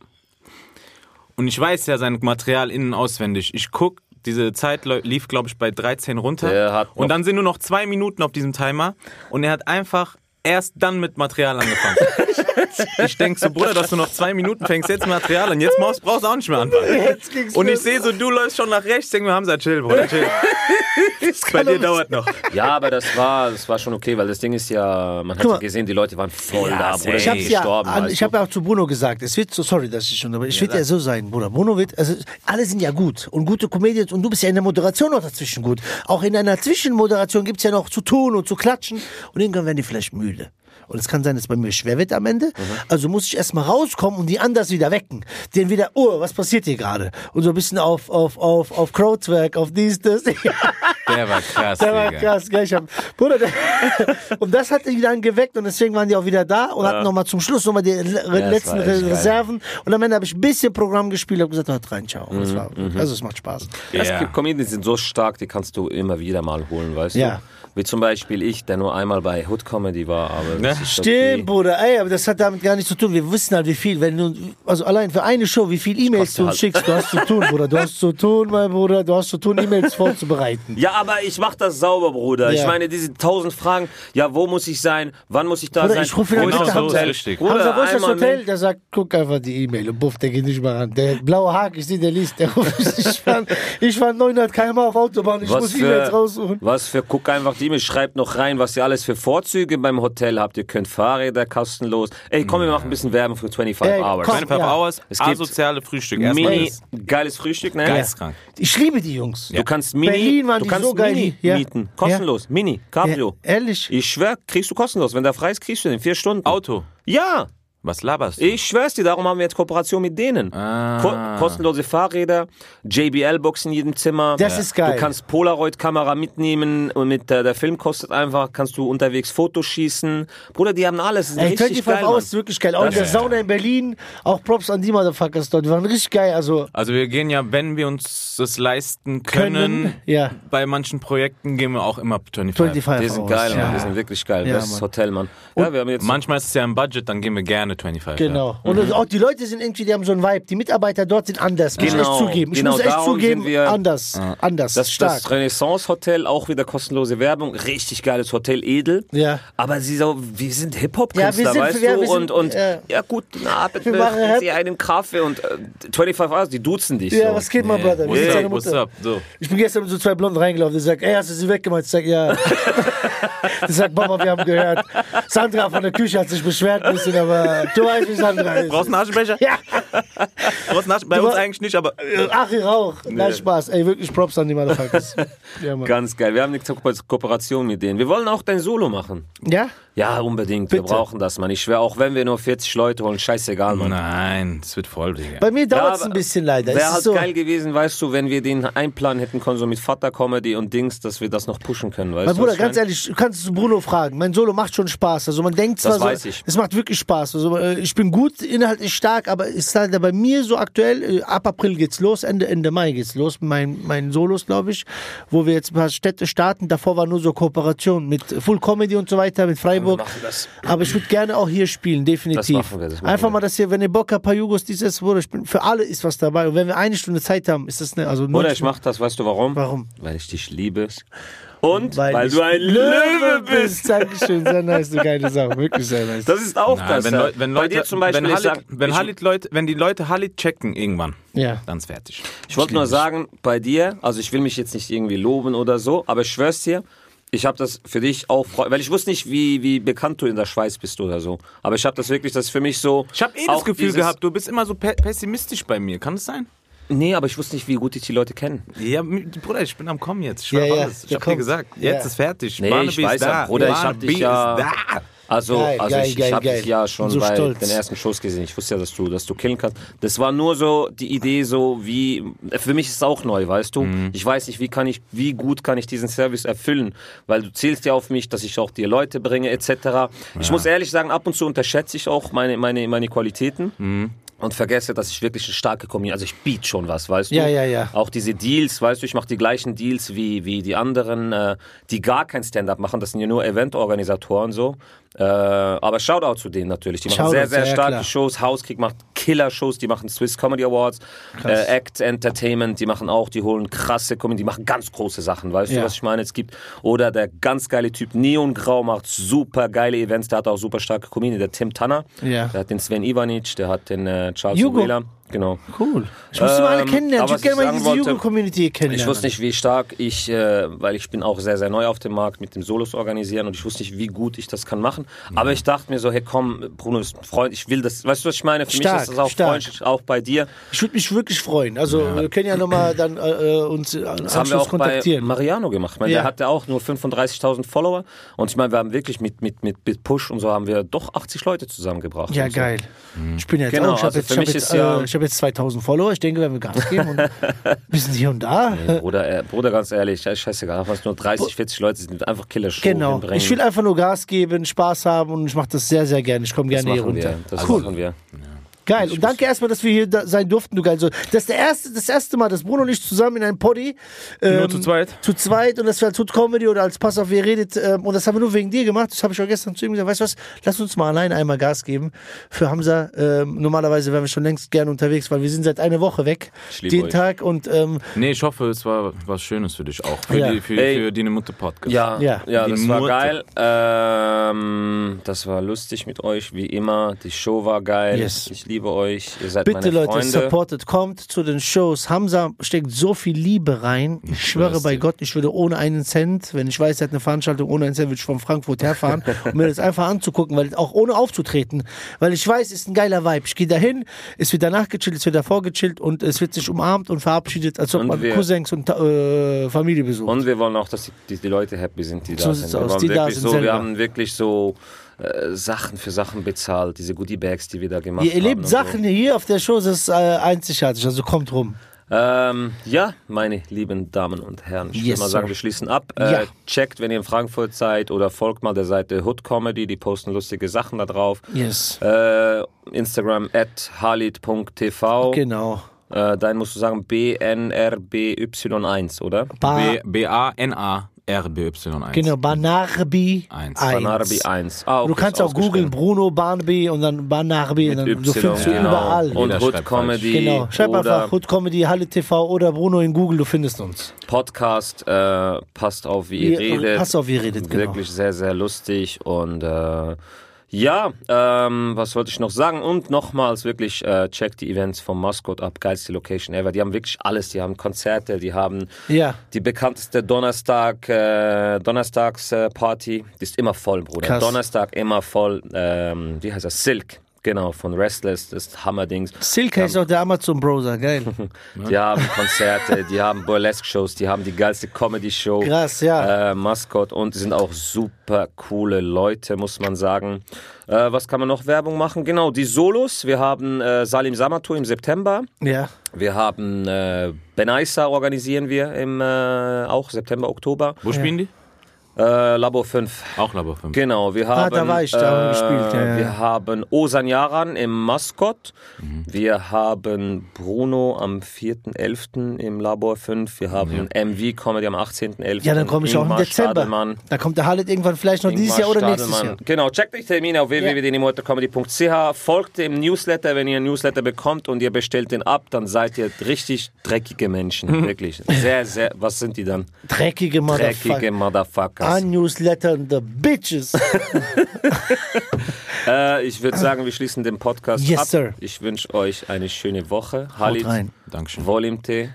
[SPEAKER 3] Und ich weiß ja sein Material innen auswendig. Ich guck, diese Zeit lief, glaube ich, bei 13 runter. Und dann sind nur noch zwei Minuten auf diesem Timer. Und er hat einfach erst dann mit Material angefangen. ich denk so, Bruder, dass du noch zwei Minuten fängst jetzt Material an, jetzt brauchst, brauchst du auch nicht mehr anfangen. Und ich sehe so, du läufst schon nach rechts, denk mir, Hamza, chill, Bruder, chill. Bei dir dauert noch.
[SPEAKER 1] Ja, aber das war, das war schon okay, weil das Ding ist ja, man hat ja gesehen, die Leute waren voll
[SPEAKER 3] Ja,
[SPEAKER 1] da. Bruder,
[SPEAKER 2] Ich hab's ja,
[SPEAKER 1] gestorben. weißt
[SPEAKER 2] ich habe ja auch zu Bruno gesagt, es wird so, sorry, dass ich schon, aber es wird ja so sein, Bruder. Bruno wird, also alle sind ja gut und gute Comedians und du bist ja in der Moderation noch dazwischen gut. Auch in einer Zwischenmoderation gibt's ja noch zu tun und zu klatschen und irgendwann werden die vielleicht müde. Und es kann sein, dass es bei mir schwer wird am Ende. Also muss ich erstmal rauskommen und die anders wieder wecken. Den wieder, oh, was passiert hier gerade? Und so ein bisschen auf, auf, auf, auf Crowdwork, auf dies, das.
[SPEAKER 3] Der war krass,
[SPEAKER 2] Der war
[SPEAKER 3] Digga.
[SPEAKER 2] krass, gell? Ich hab, Bruder, der, und das hat die dann geweckt und deswegen waren die auch wieder da und hatten nochmal zum Schluss nochmal die
[SPEAKER 1] das
[SPEAKER 2] letzten
[SPEAKER 1] war echt
[SPEAKER 2] Re-
[SPEAKER 1] geil.
[SPEAKER 2] Reserven. Und am Ende habe ich ein bisschen Programm gespielt und gesagt, hört rein, ciao.
[SPEAKER 1] Mhm,
[SPEAKER 2] das war, also es macht Spaß.
[SPEAKER 1] Es
[SPEAKER 3] Ja.
[SPEAKER 1] gibt Comedians, die sind so stark, die kannst du immer wieder mal holen, weißt
[SPEAKER 2] Ja.
[SPEAKER 1] du? Wie zum Beispiel ich, der nur einmal bei Hood Comedy war, aber ist
[SPEAKER 2] Stimmt,
[SPEAKER 1] okay.
[SPEAKER 2] Bruder, ey, aber das hat damit gar nichts zu tun. Wir wissen halt, wie viel, wenn du, also allein für eine Show, wie viel E-Mails du uns
[SPEAKER 1] halt.
[SPEAKER 2] schickst, du hast zu tun, Bruder. Du hast zu tun, mein Bruder, du hast zu tun, E-Mails vorzubereiten.
[SPEAKER 1] Ja, aber ich mach das sauber, Bruder.
[SPEAKER 2] Ja.
[SPEAKER 1] Ich meine, diese tausend Fragen, ja, wo muss ich sein? Wann muss ich da
[SPEAKER 2] Bruder,
[SPEAKER 1] sein?
[SPEAKER 2] ich rufe
[SPEAKER 3] Genau so
[SPEAKER 2] Hamza.
[SPEAKER 1] Hotel?
[SPEAKER 3] richtig.
[SPEAKER 1] Bruder,
[SPEAKER 2] Hamza, wo ist das Hotel? Der sagt, guck einfach die E-Mail und buff, der geht nicht mal ran. Der blaue Haken, ich sehe, der liest, der ruft. Ich war, ich war 900 km auf Autobahn, ich
[SPEAKER 1] Was
[SPEAKER 2] muss E-Mails raussuchen.
[SPEAKER 1] was für, guck einfach E-Mail, schreibt noch rein, was ihr alles für Vorzüge beim Hotel habt. Ihr könnt Fahrräder kostenlos. Ey, komm, wir machen ein bisschen Werbung für 25
[SPEAKER 2] Ey,
[SPEAKER 1] Hours.
[SPEAKER 2] komm.
[SPEAKER 3] 25
[SPEAKER 2] Ja.
[SPEAKER 3] Hours,
[SPEAKER 1] Es gibt
[SPEAKER 3] asoziale Frühstück. Erstmal
[SPEAKER 1] Mini,
[SPEAKER 3] das.
[SPEAKER 1] geiles Frühstück, ne?
[SPEAKER 3] Geisteskrank.
[SPEAKER 2] Ich liebe die Jungs.
[SPEAKER 1] Du kannst Mini,
[SPEAKER 2] Berlin waren
[SPEAKER 1] du kannst
[SPEAKER 2] so geil,
[SPEAKER 1] Mini
[SPEAKER 2] ja.
[SPEAKER 1] mieten. Kostenlos. Mini, Cabrio.
[SPEAKER 2] Ja, ehrlich?
[SPEAKER 1] Ich schwör, kriegst du kostenlos. Wenn der frei ist, kriegst du den. Vier Stunden.
[SPEAKER 3] Auto.
[SPEAKER 1] Ja,
[SPEAKER 3] Was laberst du?
[SPEAKER 1] ich schwör's dir, darum haben wir jetzt Kooperation mit denen.
[SPEAKER 3] Ah.
[SPEAKER 1] Ko kostenlose Fahrräder, JBL-Box in jedem Zimmer.
[SPEAKER 2] Das ist geil.
[SPEAKER 1] Du kannst Polaroid-Kamera mitnehmen und mit der, der Film kostet einfach, kannst du unterwegs Fotos schießen. Bruder, die haben alles. Das ist
[SPEAKER 2] Ey,
[SPEAKER 1] richtig
[SPEAKER 2] 25
[SPEAKER 1] geil, Mann.
[SPEAKER 2] ist wirklich geil. Auch in der
[SPEAKER 3] Das-
[SPEAKER 2] Sauna in Berlin, auch Props an die Motherfuckers dort. Die waren richtig geil. Also,
[SPEAKER 3] Also wir gehen ja, wenn wir uns das leisten können,
[SPEAKER 2] Können, ja.
[SPEAKER 3] bei manchen Projekten gehen wir auch immer 25.
[SPEAKER 2] 25
[SPEAKER 1] Die sind
[SPEAKER 2] Hours.
[SPEAKER 1] geil,
[SPEAKER 2] ja.
[SPEAKER 1] Mann. Die sind wirklich geil.
[SPEAKER 2] Ja,
[SPEAKER 1] das. Hotel, Mann. Ja, wir haben jetzt.
[SPEAKER 3] Manchmal ist es ja im Budget, dann gehen wir gerne 25.
[SPEAKER 2] Genau. Und auch die Leute sind irgendwie, die haben so einen Vibe. Die Mitarbeiter dort sind anders. Muss ich
[SPEAKER 1] Genau,
[SPEAKER 2] echt zugeben. Ich
[SPEAKER 1] genau,
[SPEAKER 2] muss echt
[SPEAKER 1] darum
[SPEAKER 2] zugeben,
[SPEAKER 1] wir-
[SPEAKER 2] anders. Anders.
[SPEAKER 1] Das,
[SPEAKER 2] stark.
[SPEAKER 1] das Renaissance Hotel, auch wieder kostenlose Werbung, richtig geiles Hotel, edel.
[SPEAKER 2] Ja.
[SPEAKER 1] Aber sie so, wir sind
[SPEAKER 2] Ja,
[SPEAKER 1] Hip-Hop-Künstler,
[SPEAKER 2] wir sind-
[SPEAKER 1] weißt
[SPEAKER 2] ja,
[SPEAKER 1] du?
[SPEAKER 2] wir sind-
[SPEAKER 1] und und
[SPEAKER 2] ja.
[SPEAKER 1] ja. gut, na, bitte
[SPEAKER 2] Wir machen
[SPEAKER 1] machen
[SPEAKER 2] Rap.
[SPEAKER 1] Sie einen Kaffee und äh, 25 Hours, die duzen dich
[SPEAKER 2] ja,
[SPEAKER 1] so.
[SPEAKER 2] was geht, mein Brother? Wie
[SPEAKER 3] What's up, what's
[SPEAKER 2] Mutter?
[SPEAKER 3] up? So.
[SPEAKER 2] Ich bin gestern mit so zwei Blonden reingelaufen. Die sagt, ey, hast du sie weggemacht? Ich sag, ja. Die sagt, Mama, wir haben gehört. Sandra von der Küche hat sich beschwert ein bisschen, aber du weißt, wie Sandra ist.
[SPEAKER 3] Brauchst du einen Aschenbecher?
[SPEAKER 2] Ja,
[SPEAKER 3] Brauchst du einen Aschen- Bei
[SPEAKER 2] Du
[SPEAKER 3] uns eigentlich nicht, aber
[SPEAKER 2] Ach, ihr Rauch. Nein, Spaß. Ey, wirklich Props an die Motherfuckers. Ja, Mann.
[SPEAKER 1] Ganz geil. Wir haben eine Ko Kooperation mit denen. Wir wollen auch dein Solo machen.
[SPEAKER 2] Ja?
[SPEAKER 1] Ja, unbedingt. Wir
[SPEAKER 2] Bitte.
[SPEAKER 1] brauchen das, Mann. Ich schwöre, auch wenn wir nur 40 Leute holen, scheißegal, Mann.
[SPEAKER 3] nein, das wird voll, Digga.
[SPEAKER 2] Bei mir dauert es
[SPEAKER 1] aber
[SPEAKER 2] ein bisschen leider. Es
[SPEAKER 1] Wäre halt
[SPEAKER 2] so,
[SPEAKER 1] geil gewesen, weißt du, wenn wir den einplanen hätten können, so mit Vater-Comedy und Dings, dass wir das noch pushen können, weißt
[SPEAKER 2] Mein
[SPEAKER 1] du?
[SPEAKER 2] Bruder,
[SPEAKER 1] ich
[SPEAKER 2] ganz ehrlich, du kannst Bruno fragen. Mein Solo macht schon Spaß. Also man denkt zwar
[SPEAKER 1] Das
[SPEAKER 2] so,
[SPEAKER 1] weiß ich.
[SPEAKER 2] es macht wirklich Spaß. Also äh, ich bin gut, inhaltlich stark, aber es ist leider bei mir so aktuell, äh, ab April geht's los, Ende, Ende Mai geht's los, mein, mein Solos, glaube ich, wo wir jetzt ein paar Städte starten. Davor war nur so Kooperation mit Full Comedy und so weiter, mit Freiburg. Aber ich würde gerne auch hier spielen, definitiv.
[SPEAKER 1] Das wir, das
[SPEAKER 2] Einfach mal, dass ihr, wenn ihr Bock habt, paar Jugos, dieses, Bruder, ich bin, für alle ist was dabei. Und wenn wir eine Stunde Zeit haben, ist das ne, also 90
[SPEAKER 1] ich mach das, weißt du warum?
[SPEAKER 2] Warum?
[SPEAKER 1] Weil ich dich liebe. Und weil,
[SPEAKER 2] Weil, ich
[SPEAKER 1] du ein Löwe bist.
[SPEAKER 2] Dankeschön, sehr nice, du geile Sache, wirklich sehr nice.
[SPEAKER 1] Das ist auch
[SPEAKER 3] Nein,
[SPEAKER 1] das.
[SPEAKER 3] wenn, wenn
[SPEAKER 1] Bei
[SPEAKER 3] Leute,
[SPEAKER 1] dir zum Beispiel,
[SPEAKER 3] wenn, Halit,
[SPEAKER 1] sag,
[SPEAKER 3] wenn, Halit Leute, wenn die Leute Halit checken irgendwann,
[SPEAKER 2] ja.
[SPEAKER 3] dann ist fertig.
[SPEAKER 1] ich wollte nur sagen, bei dir, also ich will mich jetzt nicht irgendwie loben oder so, aber ich schwör's dir, ich habe das für dich auch, weil ich wusste nicht, wie, wie bekannt du in der Schweiz bist oder so. Aber ich habe das wirklich, das ist für mich so.
[SPEAKER 3] Ich habe eh das Gefühl gehabt, du bist immer so pe pessimistisch bei mir. Kann das sein?
[SPEAKER 1] Nee, aber ich wusste nicht, wie gut ich die Leute kenne.
[SPEAKER 3] Ja, Bruder, ich bin am Kommen jetzt. Ich
[SPEAKER 2] Ja, ja,
[SPEAKER 3] alles. Ich hab dir gesagt,
[SPEAKER 2] Ja.
[SPEAKER 3] jetzt ist fertig.
[SPEAKER 1] Nee,
[SPEAKER 3] Barnaby
[SPEAKER 1] ich weiß
[SPEAKER 3] da.
[SPEAKER 1] ja, Bruder, ich hab dich ja-
[SPEAKER 3] da.
[SPEAKER 1] Also,
[SPEAKER 2] Geil,
[SPEAKER 1] also
[SPEAKER 2] geil,
[SPEAKER 1] ich, ich habe dich ja schon
[SPEAKER 2] So
[SPEAKER 1] bei
[SPEAKER 2] stolz.
[SPEAKER 1] den ersten Shows gesehen. Ich wusste ja, dass du, dass du killen kannst. Das war nur so die Idee, so wie für mich ist es auch neu, weißt du.
[SPEAKER 2] Mhm.
[SPEAKER 1] Ich weiß nicht, wie kann ich, wie gut kann ich diesen Service erfüllen, weil du zählst ja auf mich, dass ich auch dir Leute bringe etc. Ich muss ehrlich sagen, ab und zu unterschätze ich auch meine meine meine Qualitäten.
[SPEAKER 2] Mhm.
[SPEAKER 1] Und vergesse, dass ich wirklich eine starke Community, also ich biete schon was, weißt du?
[SPEAKER 2] Ja, ja, ja.
[SPEAKER 1] Auch diese Deals, weißt du, ich mache die gleichen Deals wie, wie die anderen, äh, die gar kein Stand-up machen, das sind ja nur Eventorganisatoren so. Äh, aber Shoutout zu denen natürlich. Die machen
[SPEAKER 2] Shoutout,
[SPEAKER 1] sehr, sehr
[SPEAKER 2] ja,
[SPEAKER 1] starke
[SPEAKER 2] klar.
[SPEAKER 1] Shows. Hauskrieg macht Killer-Shows, die machen Swiss Comedy Awards, äh, Act Entertainment, die machen auch, die holen krasse Comedy, die machen ganz große Sachen, weißt
[SPEAKER 2] Ja.
[SPEAKER 1] du, was ich meine? Es gibt, oder der ganz geile Typ Neon Grau macht super geile Events, der hat auch super starke Comedy, der Tim Tanner,
[SPEAKER 2] Ja.
[SPEAKER 1] der hat den Sven Ivanic, der hat den äh, Charles. Wheeler, genau.
[SPEAKER 2] Cool. Ich muss die mal alle
[SPEAKER 1] Ähm,
[SPEAKER 2] kennenlernen. Ich würde gerne mal diese
[SPEAKER 1] wollte-
[SPEAKER 2] Jugo-Community kennenlernen.
[SPEAKER 1] Ich wusste nicht, wie stark ich, äh, weil ich bin auch sehr, sehr neu auf dem Markt mit dem Solos organisieren und ich wusste nicht, wie gut ich das kann machen. Aber ich dachte mir so, hey komm, Bruno ist ein Freund, ich will das, weißt du, was ich meine? Für
[SPEAKER 2] Stark,
[SPEAKER 1] mich ist das auch
[SPEAKER 2] stark.
[SPEAKER 1] freundlich, auch bei dir.
[SPEAKER 2] Ich würde mich wirklich freuen. Also wir können ja nochmal dann äh, äh, uns äh,
[SPEAKER 1] Das haben wir auch bei
[SPEAKER 2] kontaktieren.
[SPEAKER 1] Mariano gemacht. Ich meine,
[SPEAKER 2] Ja.
[SPEAKER 1] Der hatte auch nur 35.000 Follower und ich meine, wir haben wirklich mit, mit, mit, mit Push und so haben wir doch 80 Leute zusammengebracht.
[SPEAKER 2] ja,
[SPEAKER 1] und so.
[SPEAKER 2] geil. Ich bin jetzt
[SPEAKER 1] Genau,
[SPEAKER 2] auch, ich habe
[SPEAKER 1] also
[SPEAKER 2] jetzt,
[SPEAKER 1] für mich
[SPEAKER 2] jetzt,
[SPEAKER 1] ist ja-
[SPEAKER 2] äh, ich hab jetzt 2000 Follower. Ich denke, wenn wir Gas geben und ein bisschen hier und da.
[SPEAKER 1] Bruder, äh, Bruder, ganz ehrlich, ja, scheißegal, was nur 30, 40 Leute sind, einfach Killer-Show
[SPEAKER 2] Genau.
[SPEAKER 1] hinbringen.
[SPEAKER 2] Ich will einfach nur Gas geben, Spaß haben und ich mache das sehr, sehr gerne. Ich komme gerne hier runter.
[SPEAKER 1] wir. Das
[SPEAKER 2] cool.
[SPEAKER 1] machen wir.
[SPEAKER 2] Geil. Und danke erstmal, dass wir hier da sein durften, du geil. So, das ist der erste, das erste Mal, dass Bruno und ich zusammen in einem Poddy. Ähm,
[SPEAKER 3] Nur zu zweit?
[SPEAKER 2] Zu zweit und das wir als Hood Comedy oder als Pass auf, wer redet. Ähm, und das haben wir nur wegen dir gemacht. Das habe ich auch gestern zu ihm gesagt. Weißt du was? Lass uns mal alleine einmal Gas geben für Hamza. Ähm, normalerweise wären wir schon längst gerne unterwegs, weil wir sind seit einer Woche weg.
[SPEAKER 1] Ich liebe
[SPEAKER 2] Den
[SPEAKER 1] euch.
[SPEAKER 2] Tag und ähm,
[SPEAKER 3] Nee, ich hoffe, es war was Schönes für dich auch. Für,
[SPEAKER 2] Ja.
[SPEAKER 3] die, für,
[SPEAKER 1] Ey.
[SPEAKER 3] für die Mutter Podcast.
[SPEAKER 1] Ja,
[SPEAKER 2] Ja.
[SPEAKER 1] ja, das war geil. Ähm, das war lustig mit euch, wie immer. Die Show war geil.
[SPEAKER 2] Yes.
[SPEAKER 1] Ich liebe euch. Ihr seid
[SPEAKER 2] bitte
[SPEAKER 1] meine
[SPEAKER 2] Leute,
[SPEAKER 1] Freunde.
[SPEAKER 2] supportet, kommt zu den Shows. Hamza steckt so viel Liebe rein. Ich schwöre
[SPEAKER 3] schwör's
[SPEAKER 2] bei. Gott, ich würde ohne einen Cent, wenn ich weiß, er hat eine Veranstaltung ohne einen Cent, würde ich von Frankfurt herfahren, um mir das einfach anzugucken, weil auch ohne aufzutreten, weil ich weiß, es ist ein geiler Vibe. Ich gehe dahin, es wird danach gechillt, es wird davor gechillt und es wird sich umarmt und verabschiedet, als ob
[SPEAKER 1] Und
[SPEAKER 2] man
[SPEAKER 1] wir-
[SPEAKER 2] Cousins und äh, Familie besucht.
[SPEAKER 1] Und wir wollen auch, dass die, die, Leute happy sind, die da
[SPEAKER 2] So
[SPEAKER 1] sind.
[SPEAKER 2] sieht's
[SPEAKER 1] Wir,
[SPEAKER 2] aus, die da sind
[SPEAKER 1] so,
[SPEAKER 2] selber.
[SPEAKER 1] wir haben wirklich so äh, Sachen für Sachen bezahlt, diese Goodie Bags, die wir da gemacht
[SPEAKER 2] Ihr
[SPEAKER 1] haben.
[SPEAKER 2] erlebt
[SPEAKER 1] und
[SPEAKER 2] Sachen hier auf der Show, das ist äh, einzigartig, also kommt rum.
[SPEAKER 1] So. Ähm, ja, meine lieben Damen und Herren, ich
[SPEAKER 2] Yes,
[SPEAKER 1] würde mal sagen, wir schließen ab.
[SPEAKER 2] Ja.
[SPEAKER 1] Äh, checkt, wenn ihr in Frankfurt seid oder folgt mal der Seite Hood Comedy, die posten lustige Sachen da drauf.
[SPEAKER 2] Yes.
[SPEAKER 1] Äh, Instagram at harlit.tv.
[SPEAKER 2] Genau.
[SPEAKER 1] Äh, dann musst du sagen BNRBY1, oder?
[SPEAKER 2] Ba
[SPEAKER 3] B- B-A-N-A-R-B-Y-1.
[SPEAKER 2] genau, Banarbi
[SPEAKER 3] Eins.
[SPEAKER 2] 1.
[SPEAKER 1] Banarbi 1. Ah, okay,
[SPEAKER 2] Du kannst auch googeln. Bruno Barnaby und dann Barnaby und dann du findest du
[SPEAKER 1] genau.
[SPEAKER 2] überall.
[SPEAKER 1] Und Hood Comedy.
[SPEAKER 2] genau, schreib
[SPEAKER 1] oder
[SPEAKER 2] einfach Hood Comedy, Halle TV oder Bruno in Google, du findest uns.
[SPEAKER 1] Podcast. Äh, passt auf, wie ihr
[SPEAKER 2] Ihr-
[SPEAKER 1] redet.
[SPEAKER 2] passt auf, wie ihr redet, genau.
[SPEAKER 1] Wirklich sehr, sehr lustig. Und äh, ja, ähm, was wollte ich noch sagen? Und nochmals wirklich, äh, checkt die Events vom Mascot ab. Geilste Location ever. Die haben wirklich alles. Die haben Konzerte, die haben
[SPEAKER 2] Ja,
[SPEAKER 1] die bekannteste Donnerstag, äh, Donnerstags äh. Die ist immer voll, Bruder.
[SPEAKER 2] Krass.
[SPEAKER 1] Donnerstag immer voll. Ähm, wie heißt das? Silk. Genau, von Restless, das ist Hammerdings.
[SPEAKER 2] Silke ist auch der Amazon-Browser, geil.
[SPEAKER 1] Die haben Konzerte, die haben Burlesque-Shows, die haben die geilste Comedy-Show.
[SPEAKER 2] Krass, ja.
[SPEAKER 1] Äh, Mascot und die sind auch super coole Leute, muss man sagen. Äh, was kann man noch Werbung machen? Genau, die Solos. Wir haben äh, Salim Samato im September.
[SPEAKER 2] Ja,
[SPEAKER 1] Wir haben äh, Benaisa organisieren wir im äh, auch September, Oktober.
[SPEAKER 3] Wo spielen die?
[SPEAKER 1] Äh, Labo 5.
[SPEAKER 3] Auch Labor 5.
[SPEAKER 1] Genau, wir haben,
[SPEAKER 2] da war ich, da haben wir gespielt, ja, ja.
[SPEAKER 1] wir haben Osan Yaran im Maskott, wir haben Bruno am 4.11. im Labor 5, wir haben MV Comedy am 18.11.
[SPEAKER 2] ja dann komme ich auch im
[SPEAKER 1] Ingmar
[SPEAKER 2] Dezember.
[SPEAKER 1] Stadelmann.
[SPEAKER 2] Da kommt der Halle irgendwann vielleicht noch dieses Jahr
[SPEAKER 1] Ingmar
[SPEAKER 2] oder nächstes Jahr.
[SPEAKER 1] Genau, checkt die Termine auf www.denimotorcomedy.ch, folgt dem Newsletter, wenn ihr einen Newsletter bekommt und ihr bestellt den ab, dann seid ihr richtig dreckige Menschen, wirklich. Sehr, sehr, was sind die dann?
[SPEAKER 2] Dreckige
[SPEAKER 1] Dreckige
[SPEAKER 2] Motherfucker.
[SPEAKER 1] Motherfuckers.
[SPEAKER 2] Newsletter the bitches.
[SPEAKER 1] Äh, ich würde sagen, wir schließen den Podcast
[SPEAKER 2] Yes,
[SPEAKER 1] ab.
[SPEAKER 2] sir.
[SPEAKER 1] Ich wünsche euch eine schöne Woche. Halit,
[SPEAKER 2] rein.
[SPEAKER 3] Dankeschön.
[SPEAKER 1] Volimte,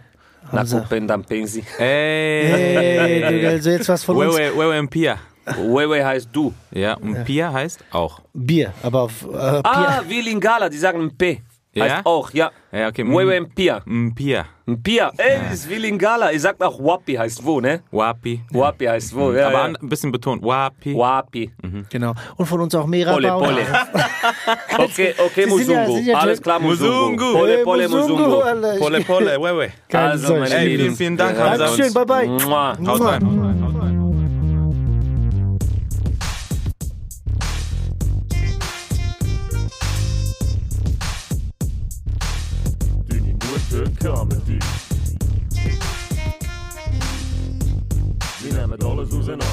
[SPEAKER 2] Hamza.
[SPEAKER 1] Nakupenda Mpenzi.
[SPEAKER 3] Ey.
[SPEAKER 2] Hey, du, also jetzt was von uns.
[SPEAKER 3] Wewe, Wewe und Pia.
[SPEAKER 1] Wewe heißt du.
[SPEAKER 3] Ja, und Pia heißt auch.
[SPEAKER 2] Bier, aber auf äh, Bier.
[SPEAKER 1] Ah, wie Lingala, die sagen Mpe. Heißt
[SPEAKER 3] Ja?
[SPEAKER 1] auch, ja.
[SPEAKER 3] Ja, okay.
[SPEAKER 1] Wewe Mpia.
[SPEAKER 3] Mpia.
[SPEAKER 1] Mpia. Ey, das ist wie Lingala. Ihr sagt auch Wapi heißt wo, ne?
[SPEAKER 3] Wapi.
[SPEAKER 1] Wapi heißt wo, ja.
[SPEAKER 3] Aber
[SPEAKER 1] ja.
[SPEAKER 3] ein bisschen betont. Wapi.
[SPEAKER 1] Wapi.
[SPEAKER 2] Genau. Und von uns auch Mera
[SPEAKER 1] Pole, pole. Okay, okay,
[SPEAKER 2] Sie sind ja- ja
[SPEAKER 1] Alles klar. Muzungu. Pole,
[SPEAKER 2] Hey,
[SPEAKER 1] pole.
[SPEAKER 2] Alter.
[SPEAKER 3] Pole, pole, Wewe.
[SPEAKER 1] Also, meine Lieben.
[SPEAKER 3] vielen, vielen Dank, Hamza.
[SPEAKER 2] Dankeschön, bye bye.
[SPEAKER 3] Haut rein.
[SPEAKER 4] Gute Comedy. Wir nehmen alles auseinander.